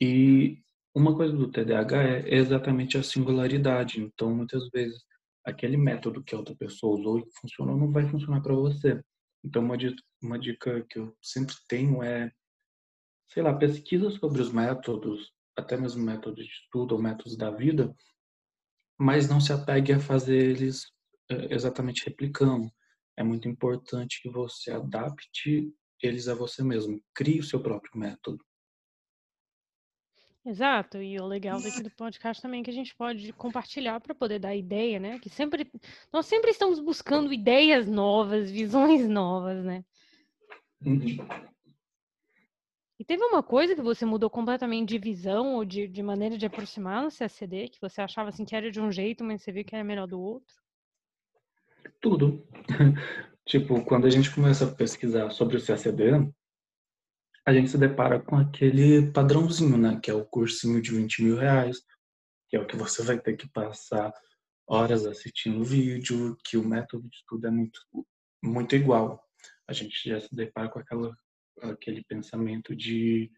e uma coisa do TDAH é exatamente a singularidade. Então, muitas vezes, aquele método que a outra pessoa usou e funcionou não vai funcionar para você. Então, uma dica, uma dica que eu sempre tenho é, sei lá, pesquisa sobre os métodos, até mesmo métodos de estudo ou métodos da vida, mas não se apegue a fazer eles eh, exatamente replicando. É muito importante que você adapte eles a você mesmo. Crie o seu próprio método. Exato, e o legal daqui do podcast também é que a gente pode compartilhar para poder dar ideia, né? Que sempre nós sempre estamos buscando ideias novas, visões novas, né? Uhum. E teve uma coisa que você mudou completamente de visão ou de, de maneira de aproximar no CACD, que você achava assim que era de um jeito, mas você viu que era melhor do outro? Tudo. *laughs* tipo, quando a gente começa a pesquisar sobre o CACD, a gente se depara com aquele padrãozinho, né? Que é o cursinho de 20 mil reais, que é o que você vai ter que passar horas assistindo vídeo, que o método de estudo é muito, muito igual. A gente já se depara com aquela, aquele pensamento de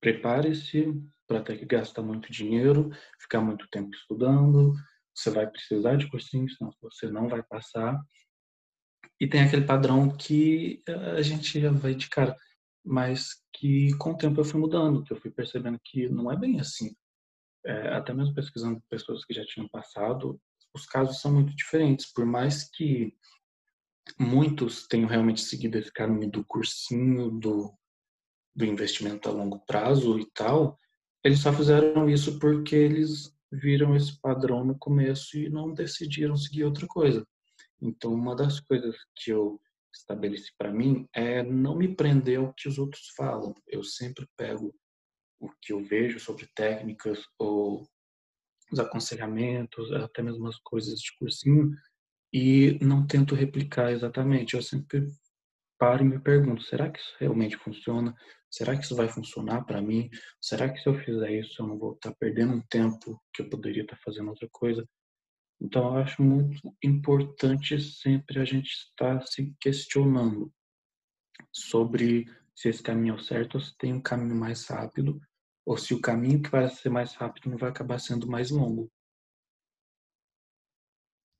prepare-se para ter que gastar muito dinheiro, ficar muito tempo estudando, você vai precisar de cursinho, senão você não vai passar. E tem aquele padrão que a gente já vai de cara mas que com o tempo eu fui mudando, que eu fui percebendo que não é bem assim. É, até mesmo pesquisando pessoas que já tinham passado, os casos são muito diferentes, por mais que muitos tenham realmente seguido esse caminho do cursinho, do, do investimento a longo prazo e tal, eles só fizeram isso porque eles viram esse padrão no começo e não decidiram seguir outra coisa. Então, uma das coisas que eu estabeleci para mim é não me prender ao que os outros falam. Eu sempre pego o que eu vejo sobre técnicas ou os aconselhamentos, até mesmo as coisas de cursinho, e não tento replicar exatamente. Eu sempre paro e me pergunto: será que isso realmente funciona? Será que isso vai funcionar para mim? Será que se eu fizer isso eu não vou estar tá perdendo um tempo que eu poderia estar tá fazendo outra coisa? Então, eu acho muito importante sempre a gente estar se questionando sobre se esse caminho é o certo ou se tem um caminho mais rápido, ou se o caminho que parece ser mais rápido não vai acabar sendo mais longo.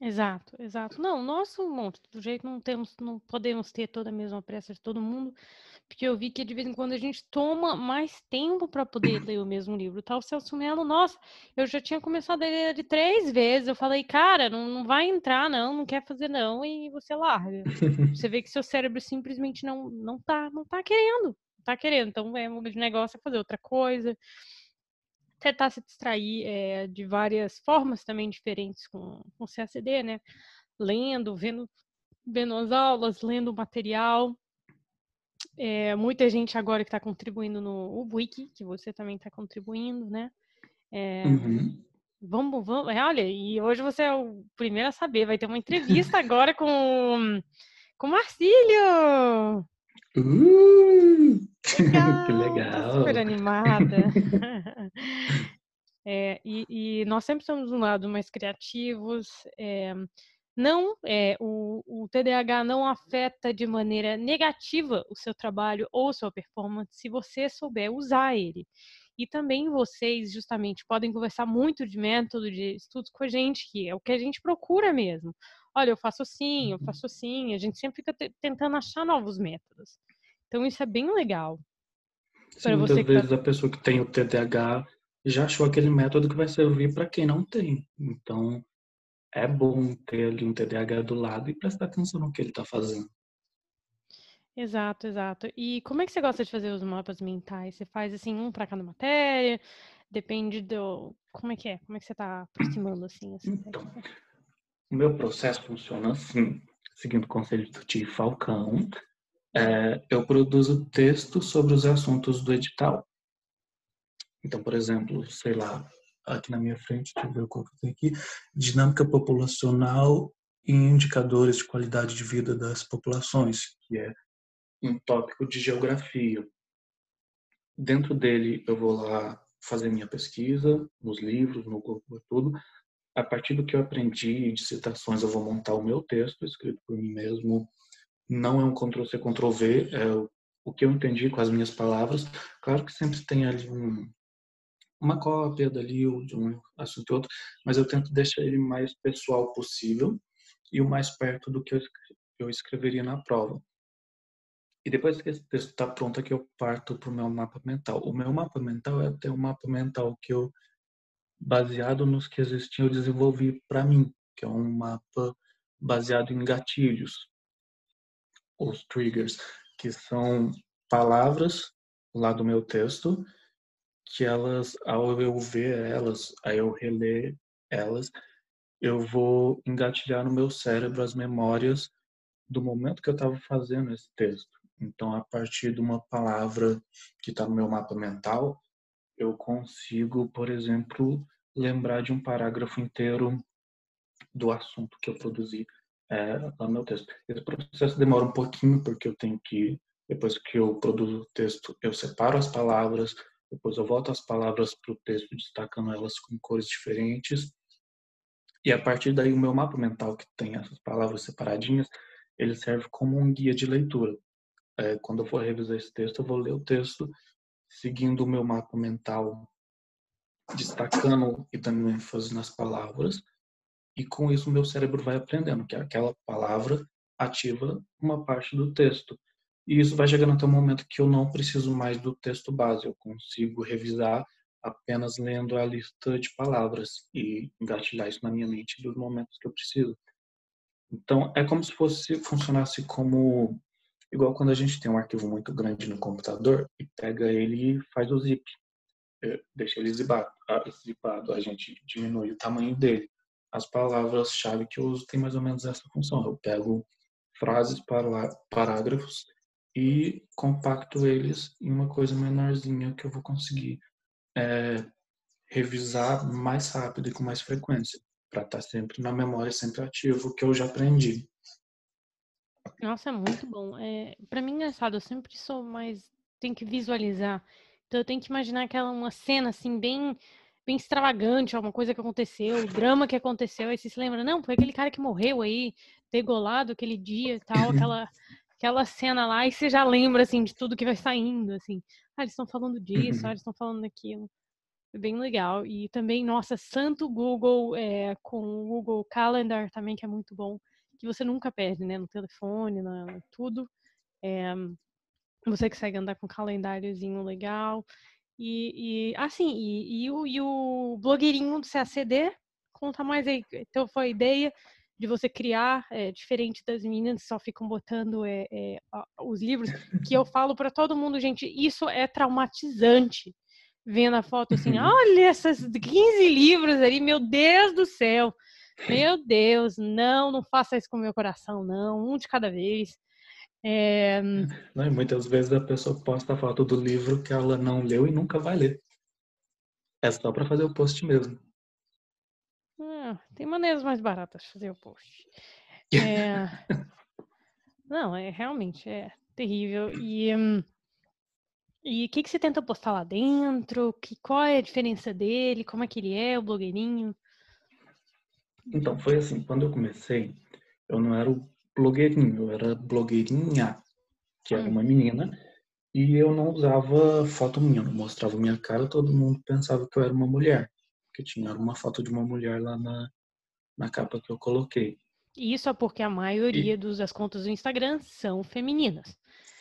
Exato, exato. Não, nosso monte, do jeito não temos, não podemos ter toda a mesma pressa de todo mundo, porque eu vi que de vez em quando a gente toma mais tempo para poder ler o mesmo livro. Tá, Celso Melo, nossa, eu já tinha começado a ler ele três vezes. Eu falei, cara, não, não vai entrar, não, não quer fazer, não, e você larga. Você vê que seu cérebro simplesmente não, não tá, não tá querendo, não tá querendo. Então, é, o negócio é fazer outra coisa tentar se distrair é, de várias formas também diferentes com, com CACD, né? Lendo, vendo, vendo as aulas, lendo o material. É, muita gente agora que está contribuindo no Wiki, que você também está contribuindo, né? É, uhum. Vamos, vamos, olha, e hoje você é o primeiro a saber, vai ter uma entrevista *laughs* agora com com Marcílio! Uh! Legal, *laughs* que legal! super animada. *laughs* é, e, e, nós sempre somos um lado mais criativos. É, não, é, o, o TDAH não afeta de maneira negativa o seu trabalho ou sua performance se você souber usar ele. E também vocês, justamente, podem conversar muito de método de estudos com a gente, que é o que a gente procura mesmo. Olha, eu faço assim, eu uhum. faço assim. A gente sempre fica tentando achar novos métodos. Então, isso é bem legal. Sim, muitas tá vezes tá... a pessoa que tem o TDAH já achou aquele método que vai servir para quem não tem. Então, é bom ter ali um TDAH do lado e prestar atenção no que ele está fazendo. Exato, exato. E como é que você gosta de fazer os mapas mentais? Você faz assim um para cada matéria? Depende do como é que é? Como é que você está aproximando assim? então, o meu processo funciona assim, seguindo o conselho do tio Falcão. É, eu produzo texto sobre os assuntos do edital. Então, por exemplo, sei lá, aqui na minha frente, deixa eu ver qual que tem aqui, dinâmica populacional e indicadores de qualidade de vida das populações, que é um tópico de geografia. Dentro dele eu vou lá fazer minha pesquisa, nos livros, no Google, tudo. A partir do que eu aprendi de citações, eu vou montar o meu texto, escrito por mim mesmo. Não é um Ctrl-C, Ctrl-V, é o que eu entendi com as minhas palavras. Claro que sempre tem ali um, uma cópia dali, ou de um assunto e outro, mas eu tento deixar ele mais pessoal possível e o mais perto do que eu escreveria na prova. E depois que esse texto está pronto, é que eu parto para o meu mapa mental. O meu mapa mental é até um mapa mental que eu, baseado nos que existiam, eu desenvolvi para mim, que é um mapa baseado em gatilhos, os triggers, que são palavras lá do meu texto, que elas, ao eu ver elas, aí eu reler elas, eu vou engatilhar no meu cérebro as memórias do momento que eu estava fazendo esse texto. Então, a partir de uma palavra que está no meu mapa mental, eu consigo, por exemplo, lembrar de um parágrafo inteiro do assunto que eu produzi é, meu texto. Esse processo demora um pouquinho, porque eu tenho que, depois que eu produzo o texto, eu separo as palavras, depois eu volto as palavras para o texto, destacando elas com cores diferentes. E a partir daí, o meu mapa mental, que tem essas palavras separadinhas, ele serve como um guia de leitura é, quando eu for revisar esse texto, eu vou ler o texto seguindo o meu mapa mental, destacando e dando ênfase nas palavras, e com isso meu cérebro vai aprendendo que aquela palavra ativa uma parte do texto. E isso vai chegando até o momento que eu não preciso mais do texto base, eu consigo revisar apenas lendo a lista de palavras e engatilhar isso na minha mente dos momentos que eu preciso. Então, é como se fosse funcionasse como Igual quando a gente tem um arquivo muito grande no computador e pega ele e faz o zip. É, deixa ele zipado, zipado, a gente diminui o tamanho dele. As palavras-chave que eu uso tem mais ou menos essa função. Eu pego frases, parágrafos e compacto eles em uma coisa menorzinha que eu vou conseguir é, revisar mais rápido e com mais frequência, para estar tá sempre na memória, sempre ativo, o que eu já aprendi. Nossa, é muito bom. É, para mim, engraçado, eu sempre sou mais. Tenho que visualizar. Então, eu tenho que imaginar aquela uma cena assim, bem bem extravagante, alguma coisa que aconteceu, o drama que aconteceu. Aí você se lembra, não, foi aquele cara que morreu aí, degolado aquele dia e tal, aquela, *laughs* aquela cena lá, e você já lembra, assim, de tudo que vai saindo, assim. Ah, eles estão falando disso, ah, eles estão falando daquilo. É bem legal. E também, nossa, santo Google, é, com o Google Calendar também, que é muito bom que você nunca perde, né? No telefone, na, tudo. É, você consegue andar com um calendáriozinho legal. E, e assim, e, e, o, e o blogueirinho do CACD, conta mais aí. Então foi a ideia de você criar, é, diferente das meninas que só ficam botando é, é, os livros, que eu falo para todo mundo, gente, isso é traumatizante. Vendo a foto assim, *laughs* olha esses 15 livros ali, meu Deus do céu. Meu Deus, não, não faça isso com o meu coração, não, um de cada vez. É... Não, e muitas vezes a pessoa posta a foto do livro que ela não leu e nunca vai ler. É só para fazer o post mesmo. Ah, tem maneiras mais baratas de fazer o post. *laughs* É... não, é realmente é terrível. E e o que, que você tenta postar lá dentro? Que, qual é a diferença dele? Como é que ele é, o blogueirinho? Então, foi assim, quando eu comecei, eu não era o blogueirinho, eu era blogueirinha, que era hum. uma menina, e eu não usava foto minha, não mostrava minha cara, todo mundo pensava que eu era uma mulher, porque tinha uma foto de uma mulher lá na, na capa que eu coloquei. Isso é porque a maioria e... dos, das contas do Instagram são femininas.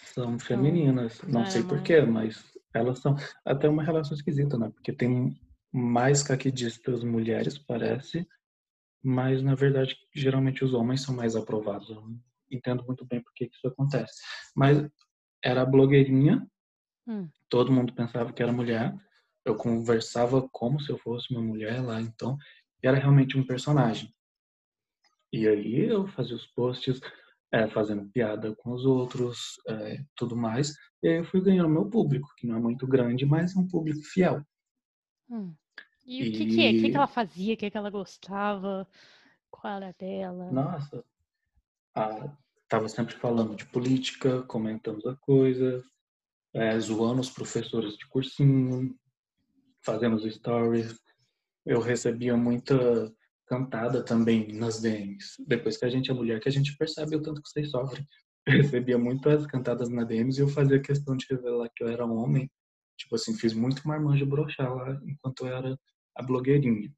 São femininas, então, não sei porquê, mas elas são até uma relação esquisita, né? Porque tem mais caquidistas mulheres, parece, mas na verdade geralmente os homens são mais aprovados. Eu não entendo muito bem por que isso acontece. Mas era blogueirinha, hum. todo mundo pensava que era mulher. Eu conversava como se eu fosse uma mulher lá, então era realmente um personagem. E aí eu fazia os posts é, fazendo piada com os outros, é, tudo mais. E aí eu fui ganhando meu público, que não é muito grande, mas é um público fiel. Hum. E, e... o que, que é? O que, que ela fazia? O que, que ela gostava? Qual era dela? Nossa, a, tava sempre falando de política, comentando a coisa, é, zoando os professores de cursinho, fazendo os stories. Eu recebia muita cantada também nas DMs. Depois que a gente é mulher, que a gente percebe o tanto que vocês sofrem. *laughs* Eu recebia muitas cantadas na DMs e eu fazia questão de revelar que eu era homem. Tipo assim, fiz muito marmanjo broxar lá enquanto eu era a blogueirinha.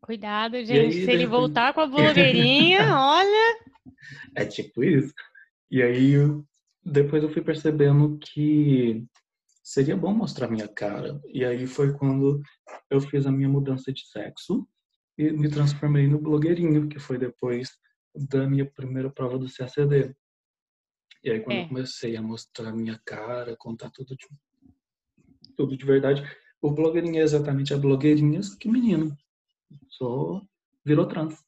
Cuidado, gente. Aí, Se ele voltar com a blogueirinha, *laughs* olha. É tipo isso. E aí, depois eu fui percebendo que seria bom mostrar minha cara. E aí foi quando eu fiz a minha mudança de sexo e me transformei no blogueirinho, que foi depois da minha primeira prova do CACD. E aí quando é. eu comecei a mostrar minha cara, contar tudo de, tudo de verdade, o blogueirinho é exatamente a blogueirinha, só que menino. Só virou trans.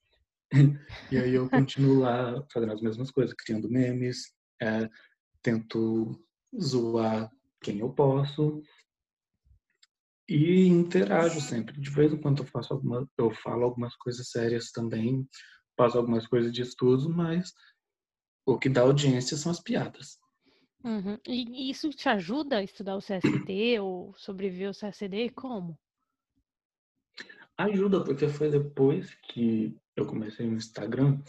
*laughs* e aí eu continuo lá fazendo as mesmas coisas, criando memes, é, tento zoar quem eu posso e interajo sempre. De vez em quando eu faço alguma, eu falo algumas coisas sérias também, faço algumas coisas de estudo, mas o que dá audiência são as piadas. Uhum. E isso te ajuda a estudar o CSD ou sobreviver ao CSD? Como? Ajuda, porque foi depois que eu comecei no Instagram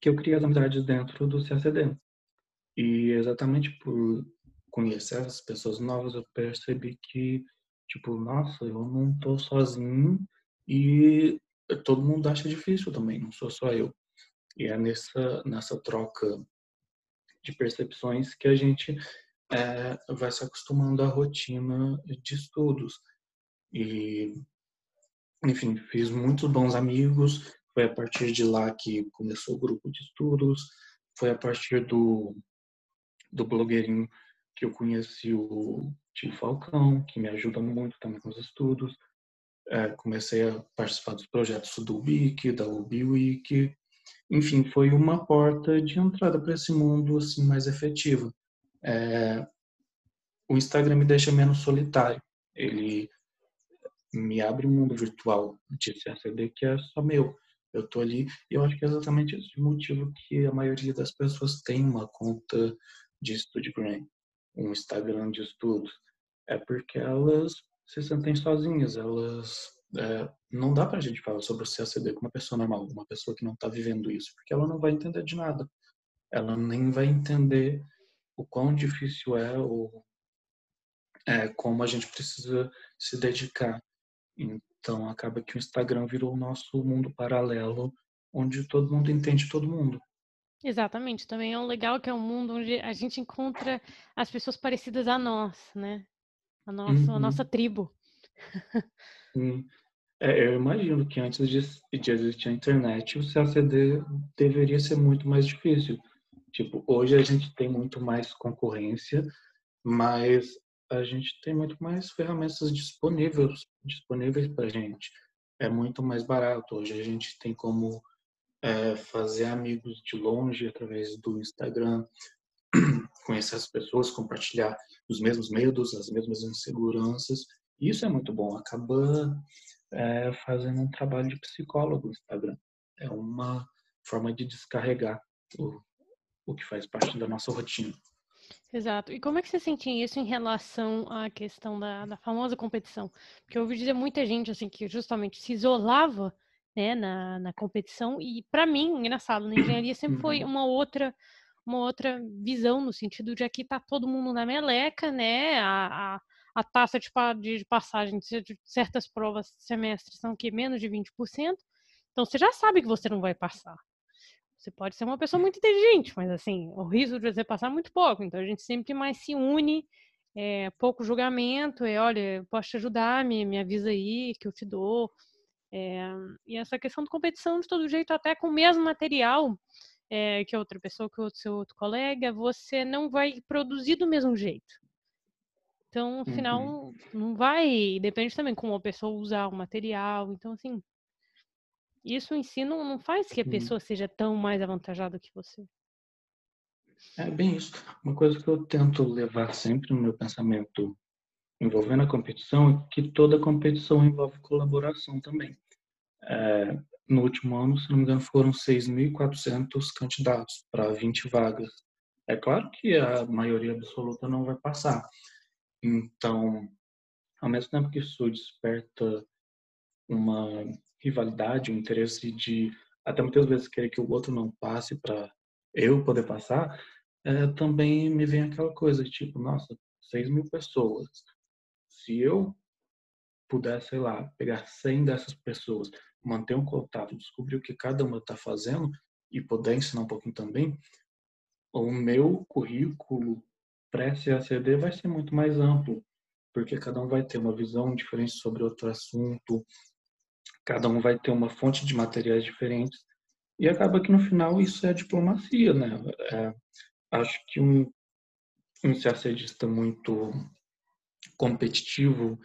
que eu criei as amizades dentro do CSD. E exatamente por conhecer as pessoas novas, eu percebi que, tipo, nossa, eu não tô sozinho e todo mundo acha difícil também, não sou só eu. E é nessa, nessa troca de percepções que a gente é, vai se acostumando à rotina de estudos. E, enfim, fiz muitos bons amigos. Foi a partir de lá que começou o grupo de estudos. Foi a partir do, do blogueirinho que eu conheci o tio Falcão, que me ajuda muito também com os estudos. É, comecei a participar dos projetos do Wiki, da UbiWiki. Enfim, foi uma porta de entrada para esse mundo assim mais efetiva. É, o Instagram me deixa menos solitário. Ele me abre um mundo virtual de CSD que é só meu. Eu tô ali e eu acho que é exatamente esse motivo que a maioria das pessoas tem uma conta de StudyBrain um Instagram de estudos, é porque elas se sentem sozinhas, elas é, não dá para a gente falar sobre o CACD com uma pessoa normal, uma pessoa que não está vivendo isso, porque ela não vai entender de nada, ela nem vai entender o quão difícil é ou é, como a gente precisa se dedicar. Então acaba que o Instagram virou o nosso mundo paralelo, onde todo mundo entende todo mundo. Exatamente, também é um legal que é um mundo onde a gente encontra as pessoas parecidas a nós, né? A nossa, uhum. a nossa tribo. Sim. É, eu imagino que antes de, de existir a internet, o CACD deveria ser muito mais difícil. Tipo, hoje a gente tem muito mais concorrência, mas a gente tem muito mais ferramentas disponíveis disponíveis para gente. É muito mais barato. Hoje a gente tem como é, fazer amigos de longe através do Instagram, *clears throat* conhecer as pessoas, compartilhar os mesmos medos, as mesmas inseguranças. Isso é muito bom. Acaba é, fazendo um trabalho de psicólogo no Instagram. É uma forma de descarregar o, o que faz parte da nossa rotina. Exato. E como é que você sentia isso em relação à questão da, da famosa competição? Porque eu ouvi dizer muita gente assim que justamente se isolava né, na, na competição. E para mim, engraçado, na engenharia *clears throat* sempre foi uhum. uma outra uma outra visão no sentido de aqui tá todo mundo na meleca, né? A, a, a taxa de, de, passagem de certas provas semestres são que menos de 20%. Então você já sabe que você não vai passar. Você pode ser uma pessoa muito inteligente, mas assim, o risco de você passar é muito pouco. Então a gente sempre mais se une, é, pouco julgamento, é olha, posso te ajudar, me, me avisa aí que eu te dou. É, e essa questão de competição, de todo jeito, até com o mesmo material é, que outra pessoa, que o seu outro colega, você não vai produzir do mesmo jeito. Então, afinal, uhum. não vai. Depende também como a pessoa usar o material. Então, assim, isso em si não, não faz que a pessoa seja tão mais avantajada que você. É bem isso. Uma coisa que eu tento levar sempre no meu pensamento envolvendo a competição é que toda competição envolve colaboração também. É, no último ano, se não me engano, foram 6.400 candidatos para 20 vagas. É claro que a maioria absoluta não vai passar. Então, ao mesmo tempo que isso desperta uma rivalidade, um interesse de até muitas vezes querer que o outro não passe para eu poder passar, é, também me vem aquela coisa tipo, nossa, 6 mil pessoas. Se eu puder, sei lá, pegar 100 dessas pessoas, manter um contato, descobrir o que cada uma está fazendo e poder ensinar um pouquinho também, o meu currículo pré-CACD vai ser muito mais amplo, porque cada um vai ter uma visão diferente sobre outro assunto, cada um vai ter uma fonte de materiais diferentes, e acaba que no final isso é diplomacia, né? É, acho que um, um CACDista muito competitivo,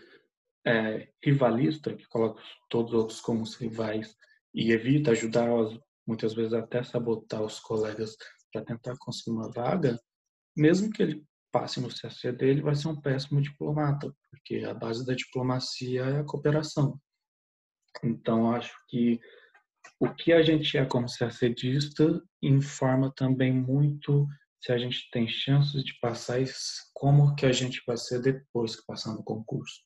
é, rivalista, que coloca todos os outros como os rivais e evita ajudar, muitas vezes até sabotar os colegas para tentar conseguir uma vaga, mesmo que ele passe no CACD, ele vai ser um péssimo diplomata, porque a base da diplomacia é a cooperação. Então, acho que o que a gente é como CACDista informa também muito se a gente tem chances de passar e como que a gente vai ser depois que passar no concurso.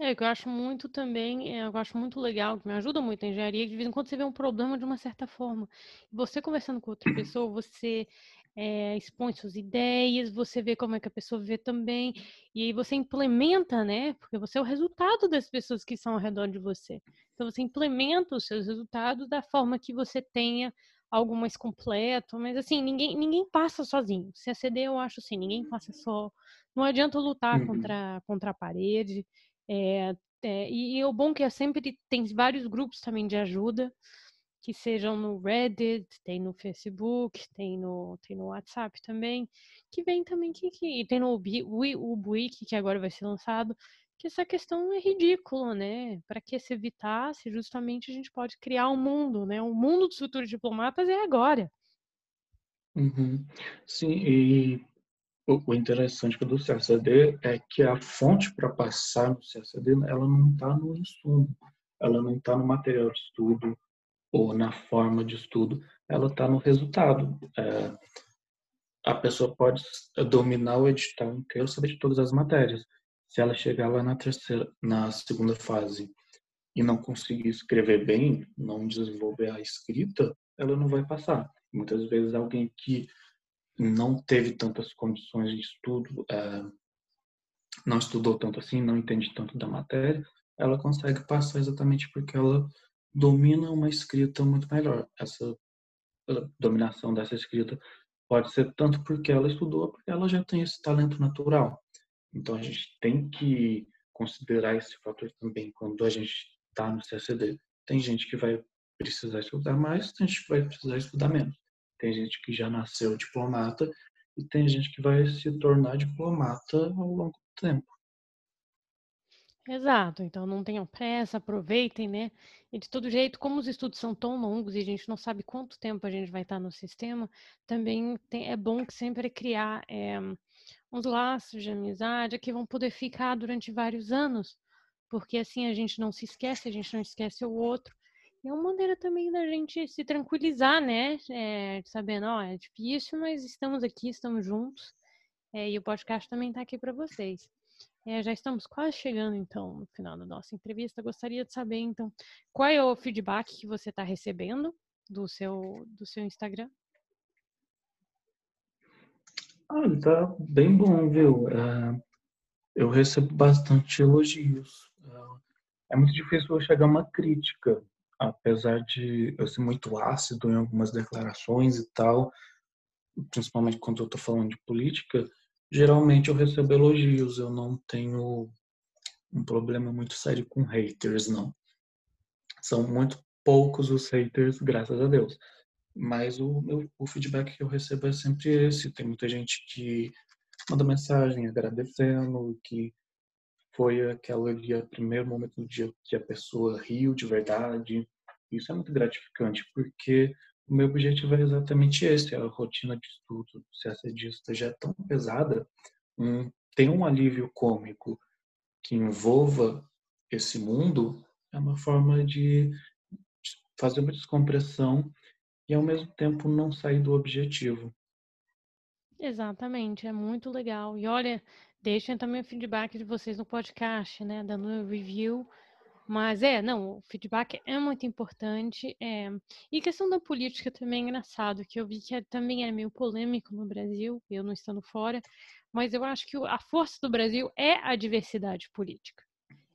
É, que eu acho muito também, é, eu acho muito legal, que me ajuda muito na engenharia, que de vez em quando você vê um problema de uma certa forma. Você conversando com outra *clears throat* pessoa, você é, expõe suas ideias, você vê como é que a pessoa vê também, e aí você implementa, né? Porque você é o resultado das pessoas que estão ao redor de você. Então você implementa os seus resultados da forma que você tenha algo mais completo, mas assim, ninguém, ninguém passa sozinho. Se aceder, eu acho assim, ninguém passa só. Não adianta lutar uhum. contra, contra a parede. É, é, e, e o bom é que é sempre tem vários grupos também de ajuda, que sejam no Reddit, tem no Facebook, tem no, tem no WhatsApp também, que vem também que, que tem no Ubuik, que agora vai ser lançado, que essa questão é ridícula, né? Para que se evitasse, justamente a gente pode criar um mundo, né? O mundo dos futuros diplomatas é agora. Uhum. Sim, e o interessante do CACD é que a fonte para passar no CACD, ela não está no insumo, ela não está no material de estudo ou na forma de estudo, ela está no resultado. É, a pessoa pode dominar o edital inteiro, saber de todas as matérias, se ela chegar lá na terceira, na segunda fase e não conseguir escrever bem, não desenvolver a escrita, ela não vai passar. Muitas vezes alguém que não teve tantas condições de estudo, é, não estudou tanto assim, não entende tanto da matéria, ela consegue passar exatamente porque ela domina uma escrita muito melhor. Essa dominação dessa escrita pode ser tanto porque ela estudou, porque ela já tem esse talento natural. Então a gente tem que considerar esse fator também quando a gente está no CSD. Tem gente que vai precisar estudar mais, tem gente que vai precisar estudar menos. Tem gente que já nasceu diplomata e tem gente que vai se tornar diplomata ao longo do tempo. Exato, então não tenham pressa, aproveitem, né? E de todo jeito, como os estudos são tão longos e a gente não sabe quanto tempo a gente vai estar no sistema, também tem, é bom que sempre criar é, uns laços de amizade que vão poder ficar durante vários anos, porque assim a gente não se esquece, a gente não esquece o outro. É uma maneira também da gente se tranquilizar, né? É, sabendo, ó, é difícil, mas estamos aqui, estamos juntos. É, e o podcast também está aqui para vocês. É, já estamos quase chegando, então, no final da nossa entrevista. Gostaria de saber, então, qual é o feedback que você está recebendo do seu, do seu Instagram? Ah, tá bem bom, viu? É, eu recebo bastante elogios. É, é muito difícil chegar a uma crítica, apesar de eu ser muito ácido em algumas declarações e tal, principalmente quando eu estou falando de política, geralmente eu recebo elogios. Eu não tenho um problema muito sério com haters, não. São muito poucos os haters, graças a Deus. Mas o, meu, o feedback que eu recebo é sempre esse. Tem muita gente que manda mensagem agradecendo, que foi aquele ali, primeiro momento do dia que a pessoa riu de verdade. Isso é muito gratificante, porque o meu objetivo é exatamente esse. A rotina de estudo, se essa dista já é tão pesada, um ter um alívio cômico que envolva esse mundo é uma forma de fazer uma descompressão e ao mesmo tempo não sair do objetivo. Exatamente, é muito legal. E olha, deixem também o feedback de vocês no podcast, né? Dando review. Mas é, não, o feedback é muito importante. É... E questão da política também é engraçado, que eu vi que é, também é meio polêmico no Brasil, eu não estando fora, mas eu acho que a força do Brasil é a diversidade política.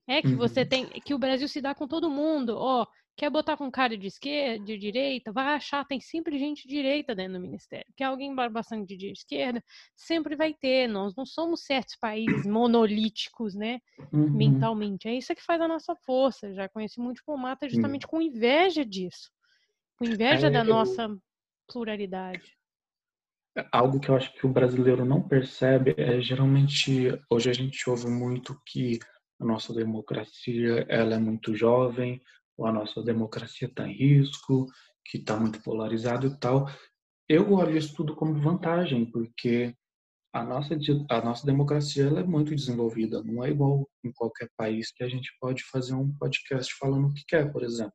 É que você uhum. tem, que o Brasil se dá com todo mundo. Ó, oh, quer botar com cara de esquerda, de direita, vai achar, tem sempre gente direita dentro do ministério. Quer alguém bastante de esquerda, sempre vai ter. Nós não somos certos países monolíticos, né? Uhum. Mentalmente. É isso que faz a nossa força. Já conheci muito diplomata justamente uhum. com inveja disso. Com inveja é, da nossa pluralidade. Algo que eu acho que o brasileiro não percebe é geralmente hoje a gente ouve muito que a nossa democracia ela é muito jovem, a nossa democracia está em risco, que está muito polarizado e tal. Eu olho isso tudo como vantagem, porque a nossa, a nossa democracia ela é muito desenvolvida, não é igual em qualquer país que a gente pode fazer um podcast falando o que quer, por exemplo.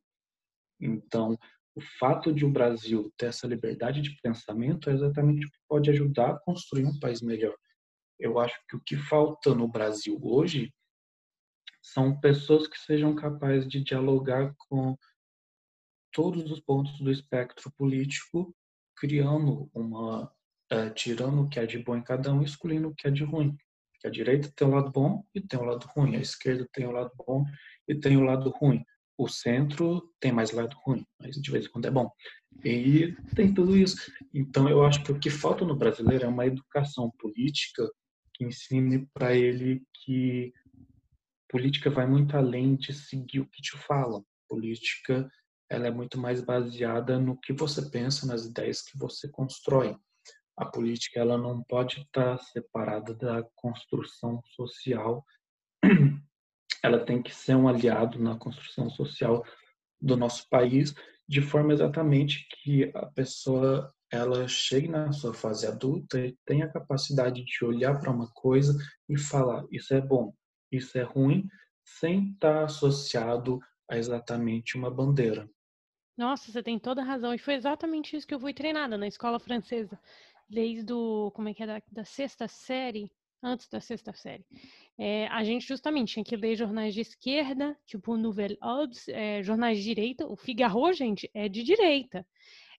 Então, o fato de o Brasil ter essa liberdade de pensamento é exatamente o que pode ajudar a construir um país melhor. Eu acho que o que falta no Brasil hoje são pessoas que sejam capazes de dialogar com todos os pontos do espectro político, criando uma, é, tirando o que é de bom em cada um excluindo o que é de ruim. Que a direita tem o lado bom e tem o lado ruim, a esquerda tem o lado bom e tem o lado ruim. O centro tem mais lado ruim, mas de vez em quando é bom. E tem tudo isso. Então eu acho que o que falta no brasileiro é uma educação política que ensine para ele que política vai muito além de seguir o que te falam. Política ela é muito mais baseada no que você pensa, nas ideias que você constrói. A política ela não pode estar separada da construção social. *clears throat* Ela tem que ser um aliado na construção social do nosso país, de forma exatamente que a pessoa ela chegue na sua fase adulta e tenha a capacidade de olhar para uma coisa e falar isso é bom, isso é ruim, sem estar associado a exatamente uma bandeira. Nossa, você tem toda a razão. E foi exatamente isso que eu fui treinada na escola francesa. Desde o, como é que é, da, da sexta série, antes da sexta série. É, a gente justamente tinha que ler jornais de esquerda, tipo Nouvelle Obs, é, jornais de direita. O Figaro, gente, é de direita.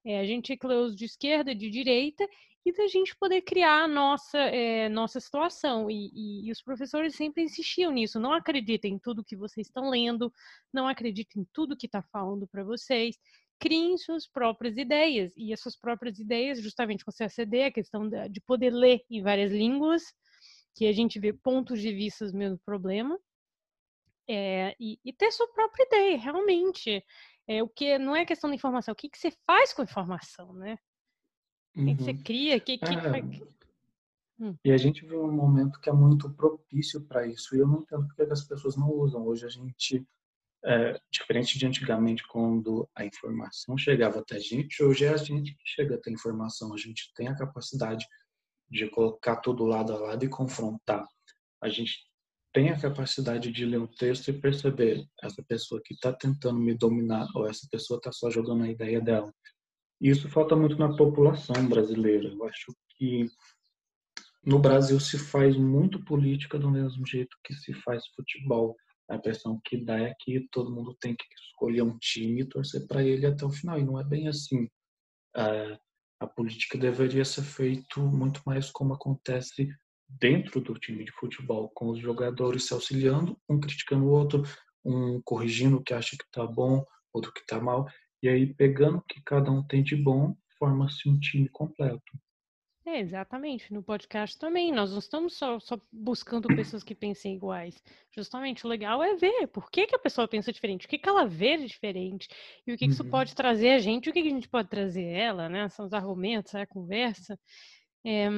É, a gente tinha que ler os de esquerda, de direita, e da gente poder criar a nossa, é, nossa situação. E, e, e, os professores sempre insistiam nisso. Não acreditem em tudo que vocês estão lendo, não acreditem em tudo que está falando para vocês. Criem suas próprias ideias. E as suas próprias ideias, justamente com o CACD, a questão de poder ler em várias línguas, que a gente vê pontos de vista do mesmo problema. É, e, e, ter sua própria ideia, realmente. É, o que não é questão da informação, o que, que você faz com a informação, né? O que, você uhum. cria? Que, que, é. hum. E a gente vive um momento que é muito propício para isso. E eu não entendo porque as pessoas não usam. Hoje a gente, é, diferente de antigamente, quando a informação chegava até a gente, hoje é a gente que chega até a informação. A gente tem a capacidade de colocar tudo lado a lado e confrontar. A gente tem a capacidade de ler um texto e perceber essa pessoa que está tentando me dominar ou essa pessoa está só jogando a ideia dela. Isso falta muito na população brasileira. Eu acho que no Brasil se faz muito política do mesmo jeito que se faz futebol. A impressão que dá é que todo mundo tem que escolher um time e torcer para ele até o final. E não é bem assim. É, a política deveria ser feita muito mais como acontece dentro do time de futebol, com os jogadores se auxiliando, um criticando o outro, um corrigindo o que acha que está bom, outro que está mal. E aí, pegando o que cada um tem de bom, forma-se um time completo. É, exatamente. No podcast também, nós não estamos só, só, buscando pessoas que pensem iguais. Justamente o legal é ver por que, que a pessoa pensa diferente, o que, que ela vê de diferente, e o que, que isso uhum. pode trazer a gente, o que, que a gente pode trazer ela, né? São os argumentos, a conversa. É,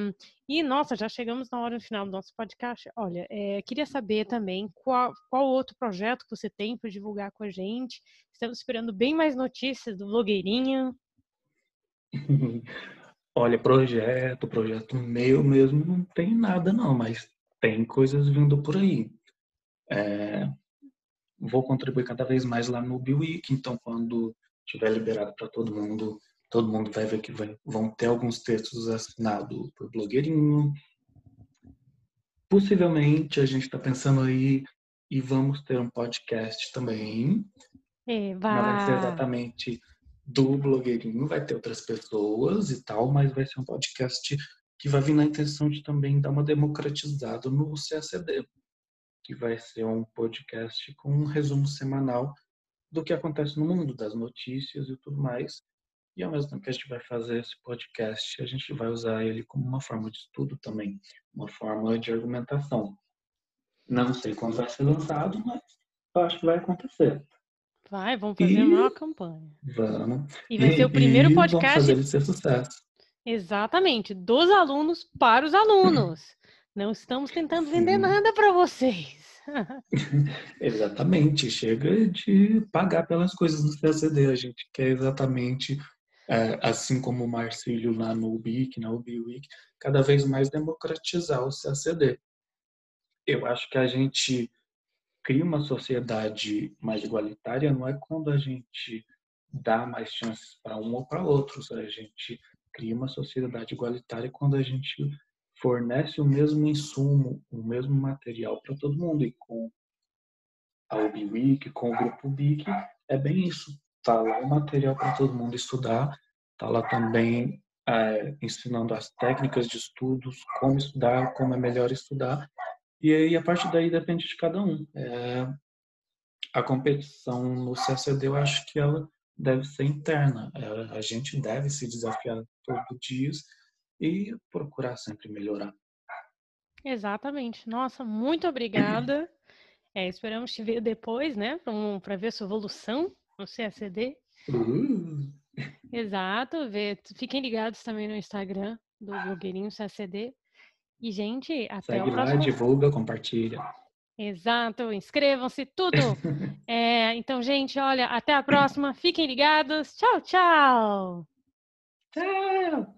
e, nossa, já chegamos na hora final do nosso podcast. Olha, é, queria saber também qual, qual outro projeto que você tem para divulgar com a gente. Estamos esperando bem mais notícias do Blogueirinha. *laughs* Olha, projeto, projeto meu mesmo não tem nada não, mas tem coisas vindo por aí. É, vou contribuir cada vez mais lá no Biweek, então quando tiver liberado para todo mundo, todo mundo vai ver que vai, vão ter alguns textos assinados por blogueirinho. Possivelmente a gente está pensando aí e vamos ter um podcast também. Eba. Não vai ser exatamente do blogueirinho, vai ter outras pessoas e tal, mas vai ser um podcast que vai vir na intenção de também dar uma democratizada no CACD, que vai ser um podcast com um resumo semanal do que acontece no mundo, das notícias e tudo mais. E ao mesmo tempo que a gente vai fazer esse podcast, a gente vai usar ele como uma forma de estudo também, uma forma de argumentação. Não sei quando vai ser lançado, mas eu acho que vai acontecer. Vai, vamos fazer e... uma maior campanha. Vamos. E vai ser o primeiro podcast. Vamos fazer ele ser sucesso. Exatamente, dos alunos para os alunos. Não estamos tentando vender Sim. nada para vocês. *laughs* exatamente, chega de pagar pelas coisas no CACD. A gente quer exatamente, assim como o Marcílio lá no UBIC, na UBWIC, cada vez mais democratizar o CACD. Eu acho que a gente cria uma sociedade mais igualitária não é quando a gente dá mais chances para um ou para outro. A gente cria uma sociedade igualitária quando a gente fornece o mesmo insumo, o mesmo material para todo mundo. E com a UbiWiki, com o grupo BIC, é bem isso. Tá lá o material para todo mundo estudar, tá lá também é, ensinando as técnicas de estudos, como estudar, como é melhor estudar. E aí, a partir daí, depende de cada um. É, a competição no CACD, eu acho que ela deve ser interna. É, a gente deve se desafiar todos os dias e procurar sempre melhorar. Exatamente. Nossa, muito obrigada. *clears throat* É, esperamos te ver depois, né, para ver sua evolução no CACD. Uh. Exato. Ver, fiquem ligados também no Instagram do blogueirinho CACD. E, gente, até Segue o próximo. lá, divulga, compartilha. Exato, inscrevam-se, tudo. *laughs* é, então, gente, olha, até a próxima. Fiquem ligados. Tchau, tchau. Tchau.